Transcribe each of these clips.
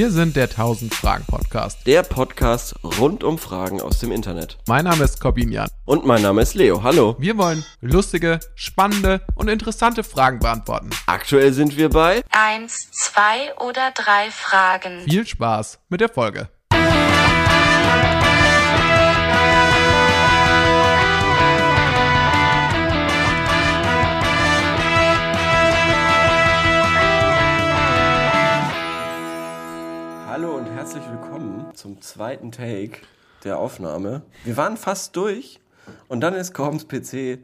Wir sind der 1000 Fragen Podcast. Der Podcast rund um Fragen aus dem Internet. Mein Name ist Corbinian. Und mein Name ist Leo. Hallo. Wir wollen lustige, spannende und interessante Fragen beantworten. Aktuell sind wir bei Eins, zwei oder drei Fragen. Viel Spaß mit der Folge. Hallo und herzlich willkommen zum zweiten Take der Aufnahme. Wir waren fast durch und dann ist Corbens PC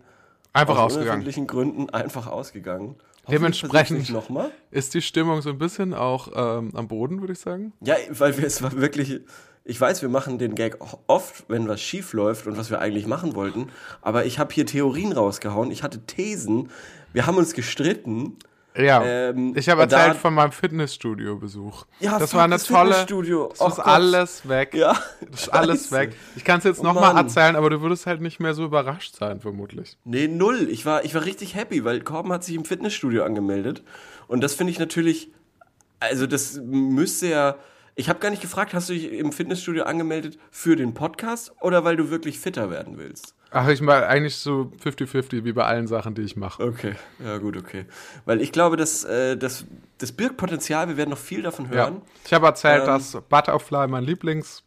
Einfach aus ausgegangen. Gründen einfach ausgegangen. Dementsprechend nochmal. ist die Stimmung so ein bisschen auch ähm, am Boden, würde ich sagen. Ja, weil wir es war wirklich. Ich weiß, wir machen den Gag oft, wenn was schief läuft und was wir eigentlich machen wollten. Aber ich habe hier Theorien rausgehauen. Ich hatte Thesen. Wir haben uns gestritten. Ja, Ähm, ich habe und da- erzählt von meinem Fitnessstudio-Besuch. Ja, das war eine das tolle. Fitnessstudio. Das Oh ist Gott. alles weg. Ja, Das ist alles weg. Ich kann es jetzt Oh nochmal erzählen, aber du würdest halt nicht mehr so überrascht sein, vermutlich. Nee, null. Ich war, ich war richtig happy, weil Corben hat sich im Fitnessstudio angemeldet. Und das finde ich natürlich, also das müsste ja. Ich habe gar nicht gefragt, hast du dich im Fitnessstudio angemeldet für den Podcast oder weil du wirklich fitter werden willst? Ach, ich mal eigentlich so 50-50, wie bei allen Sachen, die ich mache. Okay, ja gut, okay. Weil ich glaube, dass, äh, das, das birgt Potenzial, wir werden noch viel davon Ja. hören. Ich habe erzählt, Ähm, dass Butterfly mein Lieblingsgerät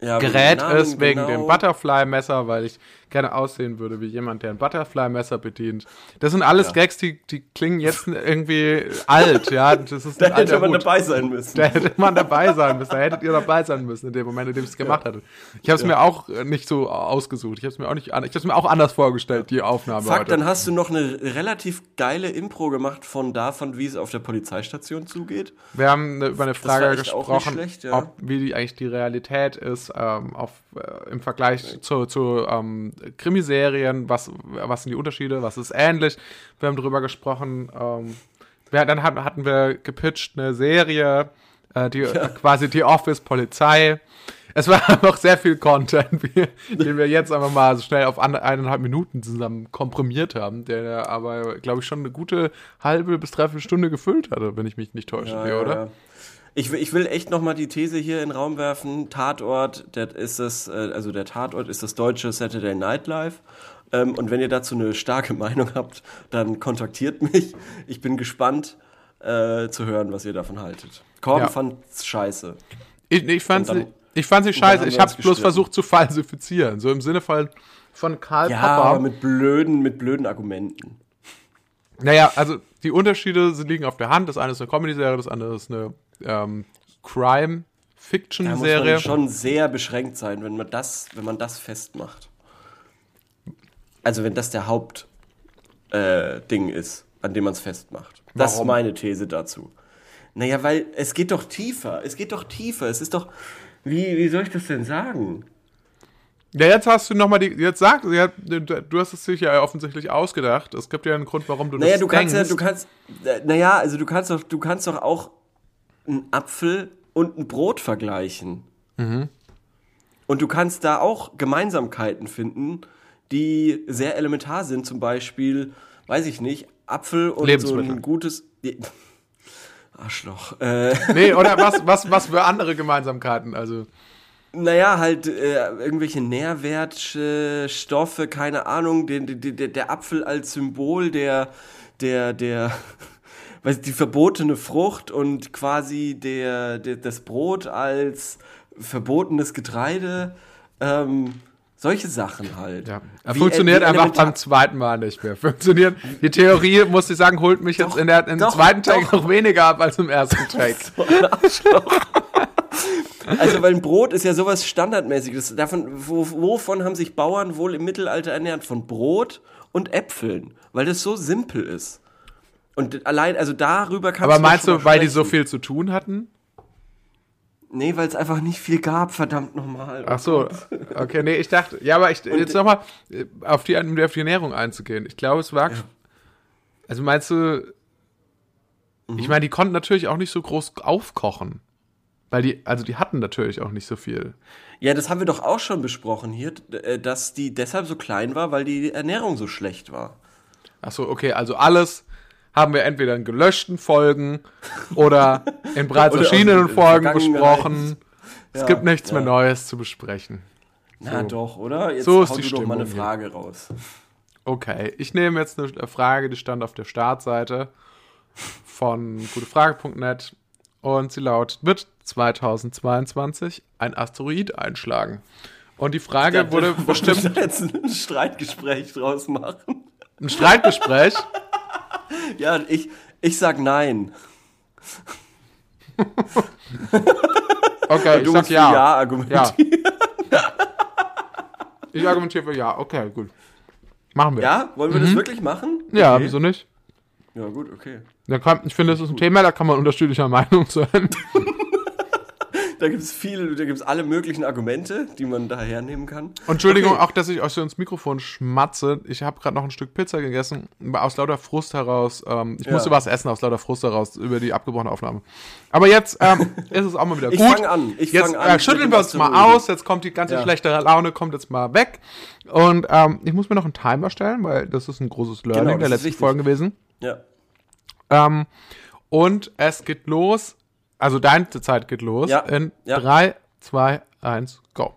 Ja, ist, wegen genau. dem Butterfly-Messer, weil ich gerne aussehen würde wie jemand, der ein Butterfly-Messer bedient. Das sind alles Ja. Gags, die, die klingen jetzt irgendwie alt, ja. Das ist Da hätte man Hut. dabei sein müssen. Da hätte man dabei sein müssen. Da hättet ihr dabei sein müssen in dem Moment, in dem ich es gemacht hatte. Ich habe es mir auch nicht so ausgesucht. Ich habe es mir auch nicht, ich habe mir auch anders vorgestellt, die Aufnahme Fuck, heute. dann hast du noch eine relativ geile Impro gemacht von davon, wie es auf der Polizeistation zugeht. Wir haben äh, über eine Frage gesprochen, schlecht, ja. ob wie die, eigentlich die Realität ist ähm, auf, äh, im Vergleich zu, zu ähm, Krimiserien. Was, was sind die Unterschiede? Was ist ähnlich? Wir haben darüber gesprochen. Ähm, wir, dann hat, hatten wir gepitcht eine Serie, äh, die äh, quasi die Office Polizei. Es war einfach sehr viel Content, den wir jetzt einfach mal so schnell auf eineinhalb Minuten zusammen komprimiert haben, der aber, glaube ich, schon eine gute halbe bis dreiviertel Stunde gefüllt hatte, wenn ich mich nicht täusche, Ja, ja, oder? Ich, will- ich will echt noch mal die These hier in den Raum werfen. Tatort, das ist das, äh, also der Tatort ist das deutsche Saturday Night Live. Ähm, und wenn ihr dazu eine starke Meinung habt, dann kontaktiert mich. Ich bin gespannt äh, zu hören, was ihr davon haltet. Korben Ja. fand's scheiße. Ich, ich, fand Und sie, dann- ich fand sie scheiße. Ich uns bloß versucht zu falsifizieren. So im Sinne von, von Karl Ja, Popper. aber mit blöden, mit blöden Argumenten. naja, also die Unterschiede liegen auf der Hand. Das eine ist eine Comedy-Serie, das andere ist eine ähm, Da muss Crime-Fiction-Serie. man schon sehr beschränkt sein, wenn man das, wenn man das festmacht. Also wenn das der Hauptding äh, ist, an dem man es festmacht. Das ist Warum? meine These dazu. Naja, weil es geht doch tiefer. Es geht doch tiefer. Es ist doch. Wie, wie soll ich das denn sagen? Ja, jetzt hast du nochmal die. Jetzt sag, ja, du hast es sich ja offensichtlich ausgedacht. Es gibt ja einen Grund, warum du Naja, das du kannst ja, denkst. du kannst. äh, Naja, also du kannst doch, du kannst doch auch einen Apfel und ein Brot vergleichen. Mhm. Und du kannst da auch Gemeinsamkeiten finden, die sehr elementar sind. Zum Beispiel, weiß ich nicht, Apfel und so ein gutes. Arschloch. Äh, Nee, oder was, was, was für andere Gemeinsamkeiten? Also. naja, halt äh, irgendwelche Nährwertstoffe, keine Ahnung, den, den, der, der Apfel als Symbol der, der, der, weiß die verbotene Frucht und quasi der, der, das Brot als verbotenes Getreide. Ähm, solche Sachen halt. Ja, Wie- funktioniert wie einfach beim zweiten Mal nicht mehr. Funktioniert. Die Theorie, muss ich sagen, holt mich jetzt Doch, in der, im doch, zweiten Take doch. noch weniger ab als im ersten Take. Arschloch. Also, weil ein Brot ist ja sowas Standardmäßiges. Davon, wo, wovon haben sich Bauern wohl im Mittelalter ernährt? Von Brot und Äpfeln. Weil das so simpel ist. Und allein, also darüber kannst Aber meinst du, weil die so viel zu tun hatten? Nee, weil es einfach nicht viel gab, verdammt nochmal. Ach so, okay, nee, ich dachte, ja, aber ich, jetzt nochmal auf die, um auf die Ernährung einzugehen. Ich glaube, es war, also meinst du, Mhm. ich meine, die konnten natürlich auch nicht so groß aufkochen. Weil die, also die hatten natürlich auch nicht so viel. Ja, das haben wir doch auch schon besprochen hier, äh, dass die deshalb so klein war, weil die Ernährung so schlecht war. Ach so, okay, also alles, haben wir entweder in gelöschten Folgen oder in bereits erschienenen Folgen besprochen. Es Ja, gibt nichts ja. mehr Neues zu besprechen. Na doch, oder? Jetzt So ist die du doch mal eine Stimmung hier. Frage raus. Okay, ich nehme jetzt eine Frage, die stand auf der Startseite von gutefrage.net und sie lautet, wird 2022 ein Asteroid einschlagen? Und die Frage wurde bestimmt Bestimmt jetzt ein Streitgespräch draus machen. ein Streitgespräch. Ja, ich, ich sag nein. Okay, ich du sag musst für ja. ja argumentieren. Ja. Ich argumentiere für ja. Okay, gut. Machen wir. Ja? Wollen wir das wirklich machen? Mhm. Ja, Okay. wieso nicht? Ja, gut, okay. Da kann, ich finde, das ist ein Thema, da kann man unterschiedlicher Meinung sein. Da gibt es viele, da gibt es alle möglichen Argumente, die man da hernehmen kann. Und Entschuldigung Okay. auch, dass ich euch so ins Mikrofon schmatze. Ich habe gerade noch ein Stück Pizza gegessen, aus lauter Frust heraus. Ähm, ich Ja. musste was essen aus lauter Frust heraus über die abgebrochene Aufnahme. Aber jetzt ähm, ist es auch mal wieder Ich gut. fang an, ich jetzt fang an äh, schütteln wir uns mal aus. Jetzt kommt die ganze Ja. schlechte Laune, kommt jetzt mal weg. Und ähm, ich muss mir noch einen Timer stellen, weil das ist ein großes Learning Genau, der letzten. Folgen gewesen. Ja. Ähm, und es geht los. Also deine Zeit geht los. Ja, In ja. 3, 2, 1, go.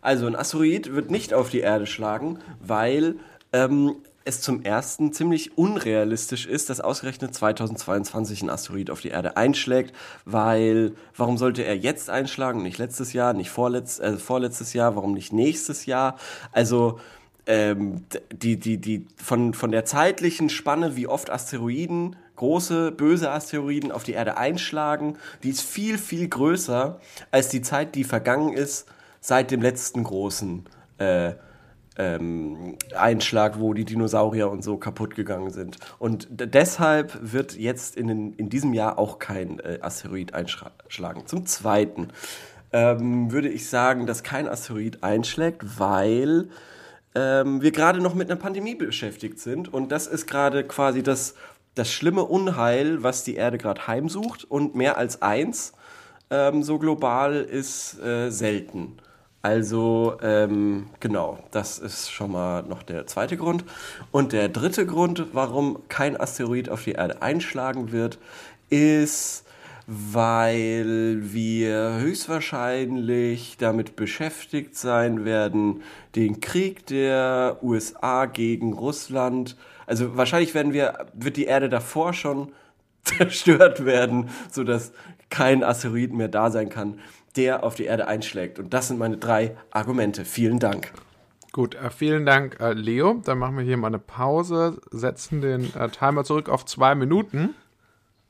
Also ein Asteroid wird nicht auf die Erde schlagen, weil ähm, es zum ersten ziemlich unrealistisch ist, dass ausgerechnet 2022 ein Asteroid auf die Erde einschlägt, weil warum sollte er jetzt einschlagen, nicht letztes Jahr, nicht vorletz, äh, vorletztes Jahr, warum nicht nächstes Jahr? Also ähm, die, die, die, von, von der zeitlichen Spanne, wie oft Asteroiden, große, böse Asteroiden auf die Erde einschlagen, die ist viel, viel größer als die Zeit, die vergangen ist seit dem letzten großen äh, ähm, Einschlag, wo die Dinosaurier und so kaputt gegangen sind. Und deshalb wird jetzt in, den, in diesem Jahr auch kein äh, Asteroid einschlagen. Zum Zweiten ähm, würde ich sagen, dass kein Asteroid einschlägt, weil ähm, wir gerade noch mit einer Pandemie beschäftigt sind. Und das ist gerade quasi das, das schlimme Unheil, was die Erde gerade heimsucht. Und mehr als eins ähm, so global ist äh, selten. Also ähm, genau, das ist schon mal noch der zweite Grund. Und der dritte Grund, warum kein Asteroid auf die Erde einschlagen wird, ist, weil wir höchstwahrscheinlich damit beschäftigt sein werden, den Krieg der USA gegen Russland. Also wahrscheinlich werden wir, wird die Erde davor schon zerstört werden, sodass kein Asteroid mehr da sein kann, der auf die Erde einschlägt. Und das sind meine drei Argumente. Vielen Dank. Gut, äh, vielen Dank, äh, Leo. Dann machen wir hier mal eine Pause, setzen den äh, Timer zurück auf zwei Minuten.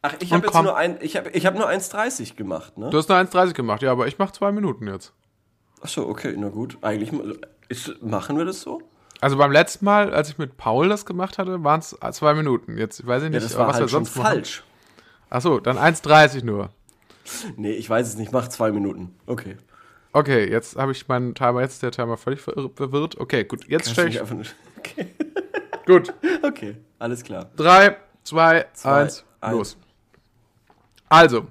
Ach, ich habe jetzt nur ein, ich habe ich hab nur 1,30 gemacht, ne? Du hast nur 1,30 gemacht, ja, aber ich mache zwei Minuten jetzt. Ach so, okay, na gut. Eigentlich ist, machen wir das so? Also beim letzten Mal, als ich mit Paul das gemacht hatte, waren es zwei Minuten. Jetzt weiß ich Ja, nicht, das war was wir halt schon sonst machen. falsch. Achso, dann 1,30 nur. Nee, ich weiß es nicht. Mach zwei Minuten. Okay. Okay, jetzt habe ich meinen Timer, jetzt ist der Timer völlig verwirr- verwirrt. Okay, gut, jetzt stelle ich. mich einfach nicht- Okay. Gut, okay, alles klar. 3, 2, Zwei, 1, eins. los. Also,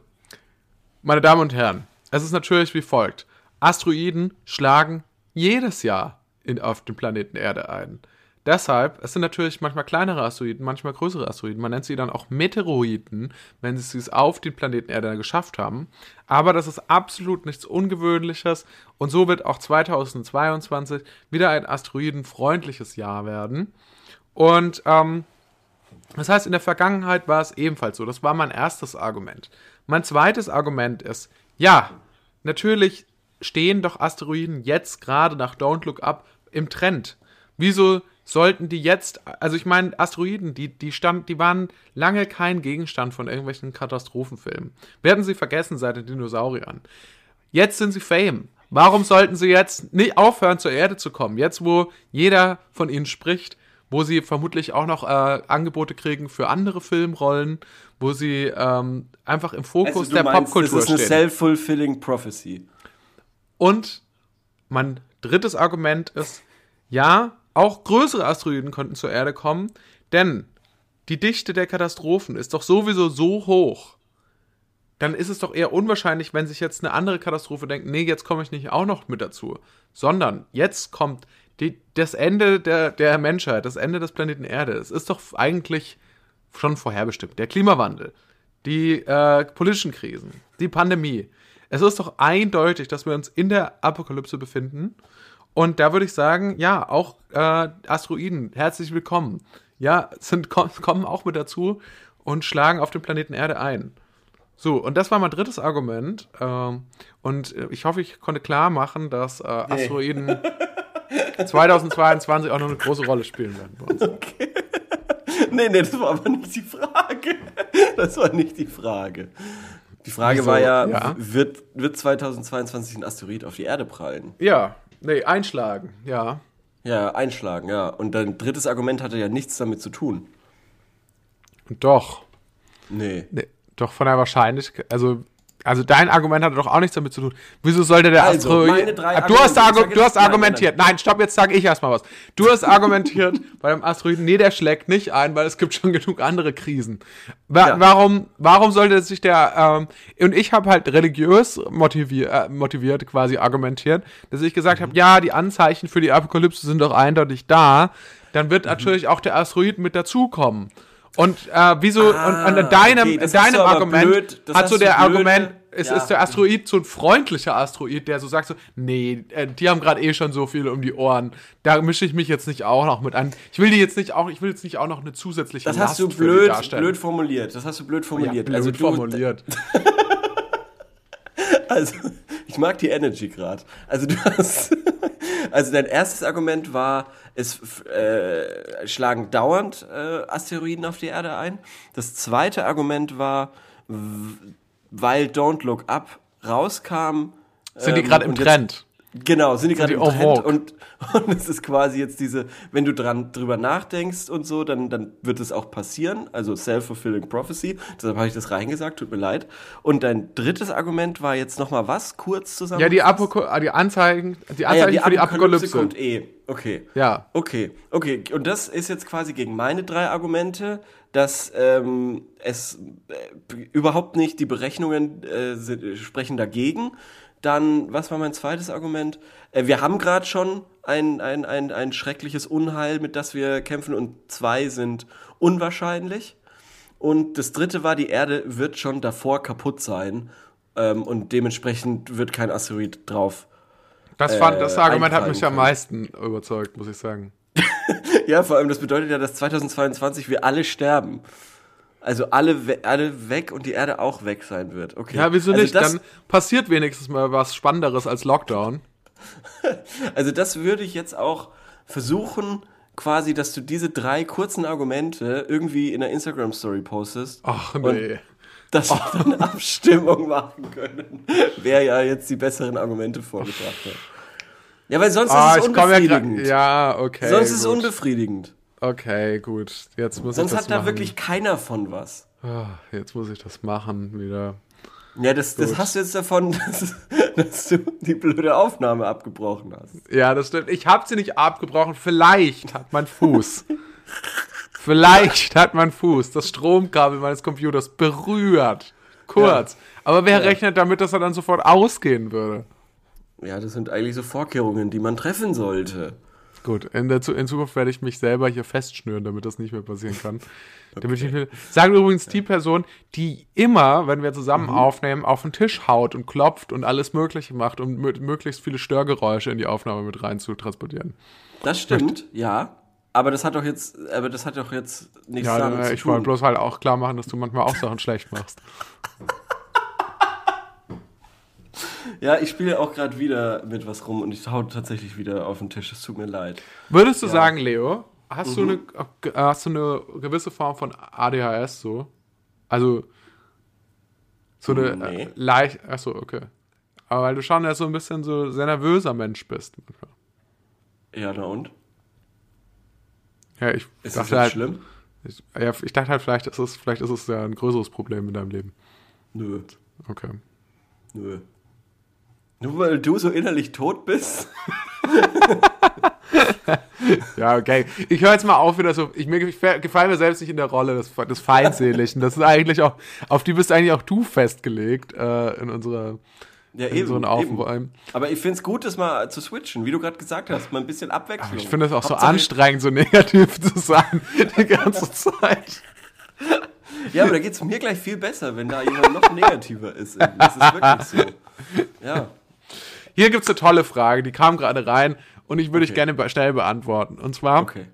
meine Damen und Herren, es ist natürlich wie folgt. Asteroiden schlagen jedes Jahr in, auf dem Planeten Erde ein. Deshalb, es sind natürlich manchmal kleinere Asteroiden, manchmal größere Asteroiden. Man nennt sie dann auch Meteoroiden, wenn sie es auf den Planeten Erde geschafft haben. Aber das ist absolut nichts Ungewöhnliches. Und so wird auch 2022 wieder ein asteroidenfreundliches Jahr werden. Und ähm, das heißt, in der Vergangenheit war es ebenfalls so. Das war mein erstes Argument. Mein zweites Argument ist, ja, natürlich stehen doch Asteroiden jetzt gerade nach Don't Look Up im Trend. Wieso sollten die jetzt, also ich meine, Asteroiden, die, die, stand, die waren lange kein Gegenstand von irgendwelchen Katastrophenfilmen. Werden sie vergessen seit den Dinosauriern. Jetzt sind sie Fame. Warum sollten sie jetzt nicht aufhören, zur Erde zu kommen? Jetzt, wo jeder von ihnen spricht, wo sie vermutlich auch noch äh, Angebote kriegen für andere Filmrollen, wo sie ähm, einfach im Fokus Also, der meinst, Popkultur das ist eine stehen. self-fulfilling prophecy. Und mein drittes Argument ist, ja, auch größere Asteroiden könnten zur Erde kommen, denn die Dichte der Katastrophen ist doch sowieso so hoch. Dann ist es doch eher unwahrscheinlich, wenn sich jetzt eine andere Katastrophe denkt, nee, jetzt komme ich nicht auch noch mit dazu. Sondern jetzt kommt die, das Ende der, der Menschheit, das Ende des Planeten Erde. Es ist doch eigentlich schon vorherbestimmt. Der Klimawandel, die äh, politischen Krisen, die Pandemie. Es ist doch eindeutig, dass wir uns in der Apokalypse befinden. Und da würde ich sagen, ja, auch äh, Asteroiden, herzlich willkommen. Ja, sind, kommen auch mit dazu und schlagen auf den Planeten Erde ein. So, und das war mein drittes Argument. Ähm, und ich hoffe, ich konnte klar machen, dass äh, Asteroiden nee. 2022 auch noch eine große Rolle spielen werden bei uns. Okay. Nee, nee, das war aber nicht die Frage. Das war nicht die Frage. Die Frage Wieso? war ja, ja, Wird, wird 2022 ein Asteroid auf die Erde prallen? Ja, nee, einschlagen, ja. Ja, einschlagen, ja. Und dein drittes Argument hatte ja nichts damit zu tun. Doch. Nee. nee doch von der Wahrscheinlichkeit, also also dein Argument hatte doch auch nichts damit zu tun. Wieso sollte der also, Asteroid. Du hast, argu du hast argumentiert. Nein, stopp, jetzt sage ich erstmal was. Du hast argumentiert bei dem Asteroiden, nee, der schlägt nicht ein, weil es gibt schon genug andere Krisen. Wa ja. Warum, warum sollte sich der. Ähm, und ich habe halt religiös motivier äh, motiviert quasi argumentiert, dass ich gesagt mhm. habe, ja, die Anzeichen für die Apokalypse sind doch eindeutig da. Dann wird mhm. natürlich auch der Asteroid mit dazukommen. Und äh, wieso, ah, und, und deinem, okay, deinem Argument blöd, hat so der Argument, es ja. ist der Asteroid so ein freundlicher Asteroid, der so sagt so, nee, äh, die haben gerade eh schon so viel um die Ohren, da mische ich mich jetzt nicht auch noch mit an. Ich will die jetzt nicht auch, ich will jetzt nicht auch noch eine zusätzliche Das hast Last du blöd, blöd formuliert. Das hast du blöd formuliert. Ja, blöd also du, formuliert. also, ich mag die Energy gerade. Also du hast, also dein erstes Argument war, es äh, schlagen dauernd äh, Asteroiden auf die Erde ein. Das zweite Argument war, weil Don't Look Up rauskam. Sind die gerade ähm, im Trend? Genau, sind die gerade im Trend und, und es ist quasi jetzt diese, wenn du dran drüber nachdenkst und so, dann, dann wird es auch passieren, also self-fulfilling prophecy, deshalb habe ich das reingesagt, tut mir leid. Und dein drittes Argument war jetzt nochmal was, kurz zusammen? Ja, die, Apoko die Anzeigen, die Anzeigen ah, ja, die für die Apokalypse. kommt eh, okay. Ja. Okay, okay, und das ist jetzt quasi gegen meine drei Argumente, dass ähm, es äh, überhaupt nicht, die Berechnungen äh, sind, sprechen dagegen, dann, was war mein zweites Argument? Äh, wir haben gerade schon ein, ein, ein, ein schreckliches Unheil, mit das wir kämpfen, und zwei sind unwahrscheinlich. Und das dritte war, die Erde wird schon davor kaputt sein. Ähm, und dementsprechend wird kein Asteroid drauf. Das, fand, das äh, Argument hat mich können. am meisten überzeugt, muss ich sagen. ja, vor allem, das bedeutet ja, dass 2022 wir alle sterben. Also alle, we alle weg und die Erde auch weg sein wird. Okay. Ja, wieso also nicht? Dann passiert wenigstens mal was Spannenderes als Lockdown. also das würde ich jetzt auch versuchen, quasi, dass du diese drei kurzen Argumente irgendwie in der Instagram-Story postest. Ach nee. Dass wir oh. dann Abstimmung machen können, wer ja jetzt die besseren Argumente vorgebracht hat. Ja, weil sonst oh, ist es unbefriedigend. Ja, ja, okay. Sonst ist es unbefriedigend. Okay, gut. Jetzt muss Sonst ich das hat da wirklich keiner von was. Oh, jetzt muss ich das machen wieder. Ja, das, das hast du jetzt davon, dass, dass, du die blöde Aufnahme abgebrochen hast. Ja, das stimmt. Ich habe sie nicht abgebrochen. Vielleicht hat mein Fuß. vielleicht hat mein Fuß das Stromkabel meines Computers berührt. Kurz. Ja. Aber wer ja. rechnet damit, dass er dann sofort ausgehen würde? Ja, das sind eigentlich so Vorkehrungen, die man treffen sollte. Gut, in, der, in, Zukunft werde ich mich selber hier festschnüren, damit das nicht mehr passieren kann. okay. damit ich mir, sagen übrigens die Person, die immer, wenn wir zusammen mhm. aufnehmen, auf den Tisch haut und klopft und alles Mögliche macht, um möglichst viele Störgeräusche in die Aufnahme mit rein zu transportieren. Das stimmt, Möcht ja. Aber das hat doch jetzt, aber das hat doch jetzt nichts ja, damit äh, zu ich tun. Ich wollte bloß halt auch klar machen, dass du manchmal auch Sachen schlecht machst. Ja, ich spiele auch gerade wieder mit was rum und ich hau tatsächlich wieder auf den Tisch. Es tut mir leid. Würdest du ja. sagen, Leo, hast, mhm. du eine, hast du eine gewisse Form von ADHS so? Also so eine nee. äh, leicht. Achso, okay. Aber weil du schon ja so ein bisschen so sehr nervöser Mensch bist. Ja, na und? Ja, ich ist dachte das halt, schlimm? Ich, ja, ich dachte halt, vielleicht ist es, vielleicht ist es ja ein größeres Problem in deinem Leben. Nö. Okay. Nö. Nur weil du so innerlich tot bist? ja, okay. Ich höre jetzt mal auf, wieder so. Ich, mir gefallen mir selbst nicht in der Rolle des, des Feindseligen. Das ist eigentlich auch, auf die bist eigentlich auch du festgelegt äh, in unserer. Ja, in eben, eben. Aber ich finde es gut, das mal zu switchen, wie du gerade gesagt hast, mal ein bisschen Abwechslung. ich finde es auch Hauptsache so anstrengend, so negativ zu sein die ganze Zeit. Ja, aber da geht es mir gleich viel besser, wenn da jemand noch negativer ist. Das ist wirklich so. Ja. Hier gibt es eine tolle Frage, die kam gerade rein und ich würde ich Okay. gerne be- schnell beantworten. Und zwar, Okay.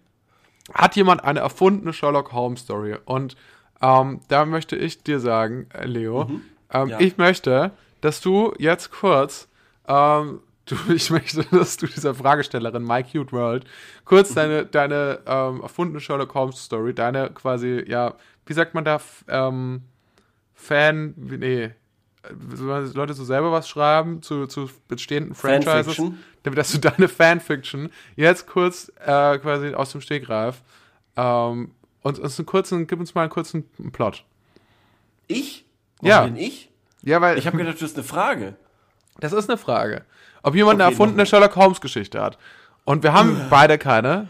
hat jemand eine erfundene Sherlock Holmes Story? Und ähm, da möchte ich dir sagen, äh, Leo, ähm, Ja. ich möchte, dass du jetzt kurz, ähm, du, ich möchte, dass du dieser Fragestellerin My Cute World kurz deine, deine ähm, erfundene Sherlock Holmes Story, deine quasi, ja, wie sagt man da, ähm, Fan, nee, Leute so selber was schreiben zu, zu bestehenden Franchises, damit dass du deine Fanfiction jetzt kurz äh, quasi aus dem Stegreif ähm, und uns einen kurzen, gib uns mal einen kurzen Plot. Ich? Ja. Warum denn ich? Ja, weil Ich habe gedacht, das ist eine Frage. das ist eine Frage. Ob jemand eine Okay, erfundene noch- Sherlock Holmes Geschichte hat. Und wir haben beide keine.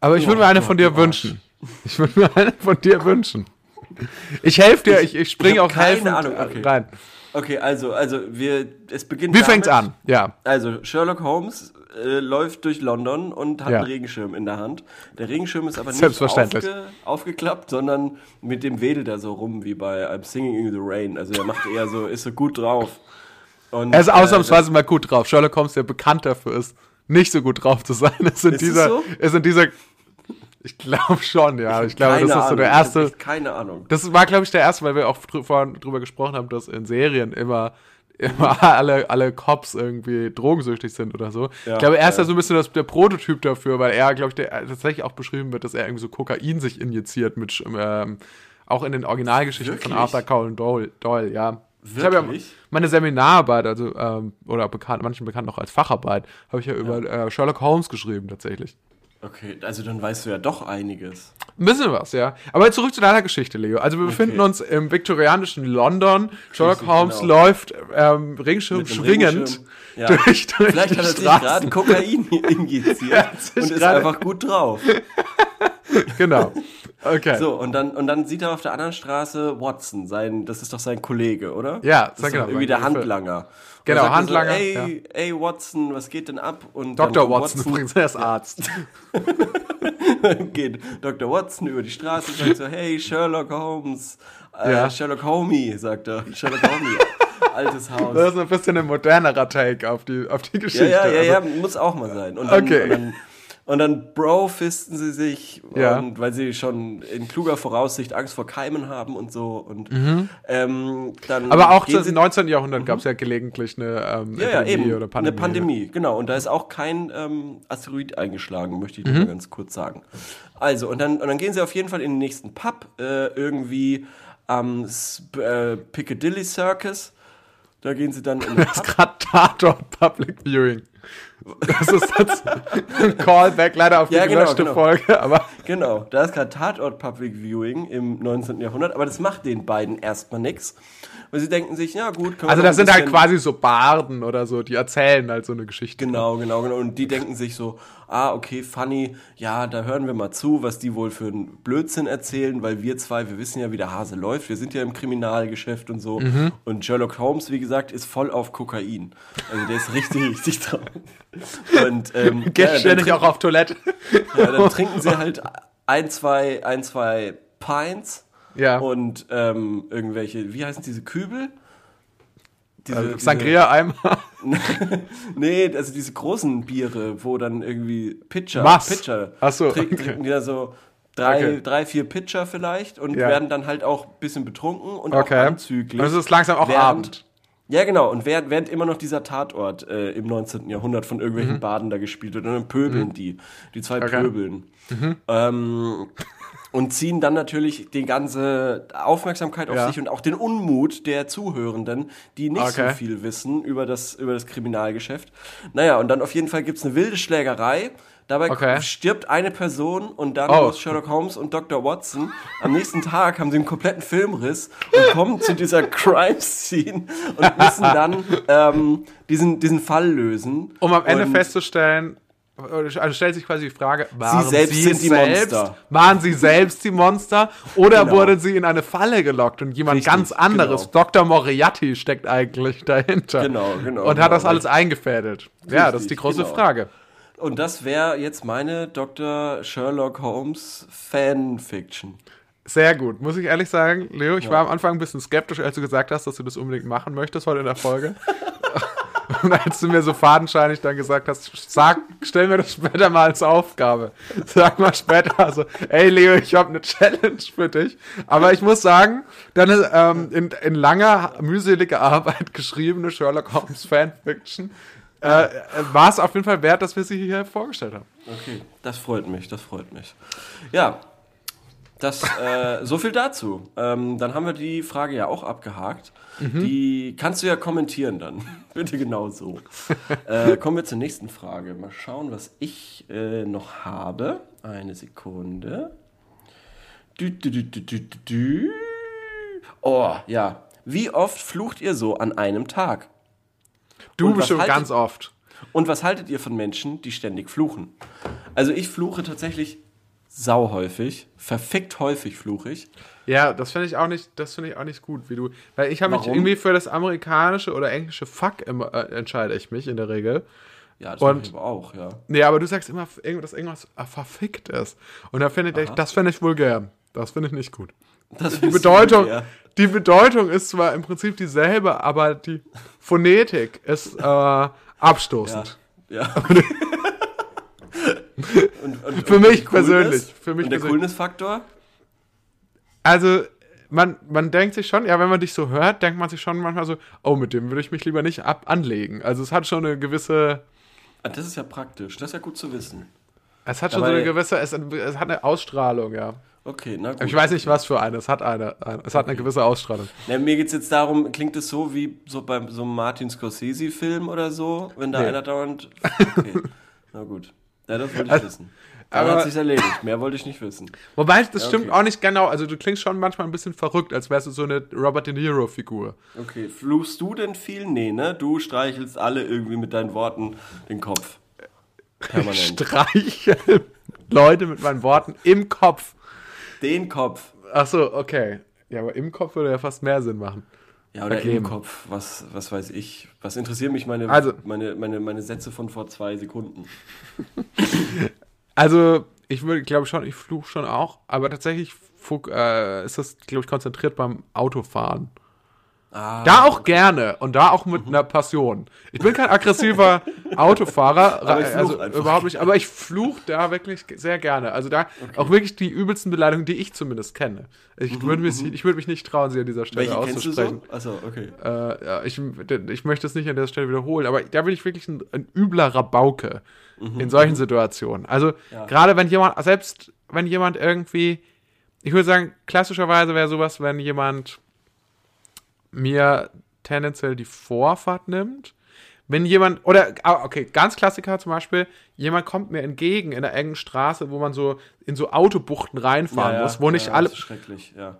Aber ich würde mir Oh eine von dir wünschen. Ich würde mir eine von dir wünschen. Ich helfe dir, ich, ich springe auch keine Ahnung, äh, okay. rein. Okay, also, also wir, es beginnt Wie damit, fängt's an? Ja. Also, Sherlock Holmes äh, läuft durch London und hat Ja. einen Regenschirm in der Hand. Der Regenschirm ist aber nicht Selbstverständlich. aufge, aufgeklappt, sondern mit dem wedelt er so rum wie bei I'm Singing in the Rain. Also er macht eher so, ist so gut drauf. Und, Er ist äh, ausnahmsweise mal gut drauf. Sherlock Holmes, der bekannt dafür ist, nicht so gut drauf zu sein, ist in Ist es dieser, so? ist in dieser, ich glaube schon, ja. Ich glaube, keine das ist so Ahnung, der ich hab erste, echt Keine Ahnung. Das war, glaube ich, der erste, weil wir auch drü vorhin drüber gesprochen haben, dass in Serien immer, immer alle, alle Cops irgendwie drogensüchtig sind oder so. Ja, ich glaube, er ist ja. ja so ein bisschen das, der Prototyp dafür, weil er, glaube ich, der, tatsächlich auch beschrieben wird, dass er irgendwie so Kokain sich injiziert mit, ähm, auch in den Originalgeschichten von Wirklich? Arthur Conan Doyle, Doyle ja. Ich habe ja Wirklich? meine Seminararbeit, also, ähm, oder bekannt, manchen bekannt auch als Facharbeit, habe ich ja über äh, Sherlock Holmes geschrieben, tatsächlich. Okay, also dann weißt du ja doch einiges. Ein bisschen was, ja. Aber zurück zu deiner Geschichte, Leo. Also wir befinden uns im viktorianischen London. Sherlock Holmes genau. läuft ähm, einem schwingend Regenschirm. Ja. durch, durch Vielleicht die hat er sich gerade Kokain injiziert Ja, und ist einfach gut drauf. Genau. Okay. So, und dann, und dann sieht er auf der anderen Straße Watson, sein, das ist doch sein Kollege, oder? Ja, das ist genau, irgendwie der Handlanger. Und Genau, dann sagt er Handlanger, So, ey, ey, Watson, was geht denn ab? Und Dr. dann kommt Watson, übrigens, er ist Arzt. geht Dr. Watson über die Straße und sagt so, hey, Sherlock Holmes, äh, Ja. Sherlock Homie, sagt er. Sherlock Homie, altes Haus. Das ist ein bisschen ein modernerer Take auf die, auf die Ja, Geschichte. ja, ja, also, ja, muss auch mal sein. Und dann, Okay. und dann, und dann Bro-fisten sie sich, Ja. und weil sie schon in kluger Voraussicht Angst vor Keimen haben und so. Und ähm, dann Mhm. Aber auch im sie, 19. Jahrhundert gab es ja gelegentlich eine ähm, ja, ja, Epidemie eben, oder Pandemie. eine Pandemie, genau. Und da ist auch kein ähm, Asteroid eingeschlagen, möchte ich Mhm. nur ganz kurz sagen. Also, und dann, und dann gehen sie auf jeden Fall in den nächsten Pub, äh, irgendwie am äh, Piccadilly Circus. Da gehen sie dann in den Das ist Pub. gerade Tatort Public Viewing. Das ist ein Callback leider auf die Ja, genau, genau. Folge, aber Genau, da ist gerade Tatort Public Viewing im 19. Jahrhundert, aber das macht den beiden erstmal nichts. Weil sie denken sich, ja gut, können wir also das sind halt quasi so Barden oder so, die erzählen halt so eine Geschichte. Genau, genau, genau. Und die denken sich so, ah, okay, funny, ja, da hören wir mal zu, was die wohl für einen Blödsinn erzählen, weil wir zwei, wir wissen ja, wie der Hase läuft, wir sind ja im Kriminalgeschäft und so. Mhm. Und Sherlock Holmes, wie gesagt, ist voll auf Kokain. Also der ist richtig, richtig drauf. Und ähm, ja, ständig auch auf Toilette. Ja, dann trinken sie halt ein, zwei, ein, zwei Pints Ja. und ähm, irgendwelche, wie heißen diese Kübel? Diese, Also Sangria-Eimer. Nee, also diese großen Biere, wo dann irgendwie Pitcher, Mass. Pitcher Ach so, trinken, okay. trinken die da so drei, Okay. drei, vier Pitcher vielleicht und Ja. werden dann halt auch ein bisschen betrunken und auch Okay. anzüglich. Und es ist langsam auch Abend. Ja, genau. Und während, während immer noch dieser Tatort äh, im 19. Jahrhundert von irgendwelchen Baden da gespielt wird, und dann pöbeln die. Die zwei Mhm. Okay. Mhm. pöbeln. Ähm, und ziehen dann natürlich die ganze Aufmerksamkeit auf Ja. sich und auch den Unmut der Zuhörenden, die nicht Okay. so viel wissen über das, über das Kriminalgeschäft. Naja, und dann auf jeden Fall gibt's eine wilde Schlägerei. Dabei Okay. stirbt eine Person und dann Oh. muss Sherlock Holmes und Dr. Watson am nächsten Tag haben sie einen kompletten Filmriss und kommen zu dieser Crime-Scene und müssen dann ähm, diesen, diesen Fall lösen. Um am Ende und festzustellen, also stellt sich quasi die Frage, waren selbst sind die selbst, Monster. waren sie selbst die Monster oder Genau. wurden sie in eine Falle gelockt und jemand Richtig, ganz anderes, genau. Dr. Moriarty steckt eigentlich dahinter. Genau, genau, Und hat genau. das alles eingefädelt. Ja, das ist die Richtig, große genau. Frage. Und das wäre jetzt meine Dr. Sherlock Holmes Fanfiction. Sehr gut, muss ich ehrlich sagen, Leo. Ich war am Anfang ein bisschen skeptisch, als du gesagt hast, dass du das unbedingt machen möchtest heute in der Folge. Und als du mir so fadenscheinig dann gesagt hast, sag, stell mir das später mal als Aufgabe. Sag mal später so, ey Leo, ich habe eine Challenge für dich. Aber ich muss sagen, deine ähm, in, in langer, mühseliger Arbeit geschriebene Sherlock Holmes Fanfiction äh, war es auf jeden Fall wert, dass wir sie hier vorgestellt haben. Okay, das freut mich, das freut mich. Ja, das, äh, so viel dazu. Ähm, dann haben wir die Frage ja auch abgehakt. Die kannst du ja kommentieren dann. Bitte genau so. äh, kommen wir zur nächsten Frage. Mal schauen, was ich äh, noch habe. Eine Sekunde. Dü, dü, dü. Oh, ja. Wie oft flucht ihr so an einem Tag? Du bestimmt haltet- ganz oft. Und was haltet ihr von Menschen, die ständig fluchen? Also ich fluche tatsächlich sauhäufig, verfickt häufig fluche ich. Ja, das finde ich auch nicht, das finde ich auch nicht gut, wie du, weil ich habe mich irgendwie für das amerikanische oder englische Fuck immer, äh, entscheide ich mich in der Regel. Ja, das Und- ich aber auch, ja. Nee, aber du sagst immer, dass irgendwas äh, verfickt ist. Und da finde ich, das finde ich vulgär. Das finde ich nicht gut. Das Die Bedeutung, die Bedeutung ist zwar im Prinzip dieselbe, aber die Phonetik ist äh, Ja. abstoßend. ja. und, und, Für und mich persönlich, für mich und der. Coolness-Faktor? Also, man, man denkt sich schon, ja, wenn man dich so hört, denkt man sich schon manchmal so, oh, mit dem würde ich mich lieber nicht ab anlegen. Also es hat schon eine gewisse, Ah, das ist ja praktisch, das ist ja gut zu wissen. es hat schon Dabei- so eine gewisse, es, es hat eine Ausstrahlung, ja. Okay, na gut. Ich weiß nicht, was für eine, es hat eine, eine es hat eine gewisse Ausstrahlung. Na, mir geht es jetzt darum, klingt es so wie so bei so einem Martin Scorsese-Film oder so, wenn da Nee. einer dauernd. Okay, na gut. Ja, das wollte ich Also, wissen. Dann aber- hat sich's erledigt. Mehr wollte ich nicht wissen. Wobei, das Ja, stimmt okay. auch nicht genau, also du klingst schon manchmal ein bisschen verrückt, als wärst du so eine Robert De Niro-Figur. Okay, fluchst du denn viel? Nee, ne? Du streichelst alle irgendwie mit deinen Worten den Kopf. Ich Permanent. streiche Leute mit meinen Worten im Kopf. Den Kopf. Ach so, okay. Ja, aber im Kopf würde ja fast mehr Sinn machen. Ja, oder Verkleben. im Kopf. Was, was weiß ich. Was interessieren mich meine, Also- meine, meine, meine Sätze von vor zwei Sekunden? Also, ich würde, glaube schon, ich fluche schon auch, aber tatsächlich äh, ist das, glaube ich, konzentriert beim Autofahren. Ah, Da auch gerne und da auch mit einer Passion. Ich bin kein aggressiver Autofahrer, Aber ich fluch also einfach. überhaupt nicht, aber ich fluche da wirklich sehr gerne. Also da auch wirklich die übelsten Beleidigungen, die ich zumindest kenne. Ich würde mich, ich würde mich nicht trauen, sie an dieser Stelle welche kennst du auszusprechen. so? Achso, okay. Äh, ja, ich, ich möchte es nicht an der Stelle wiederholen, aber da bin ich wirklich ein, ein übler Rabauke in solchen Situationen. Also Ja. gerade wenn jemand, selbst wenn jemand irgendwie, ich würde sagen, klassischerweise wäre sowas, wenn jemand mir tendenziell die Vorfahrt nimmt. Wenn jemand, oder, ah, okay, ganz Klassiker zum Beispiel, jemand kommt mir entgegen in einer engen Straße, wo man so in so Autobuchten reinfahren muss, wo nicht ja, alle, Das ist schrecklich, ja.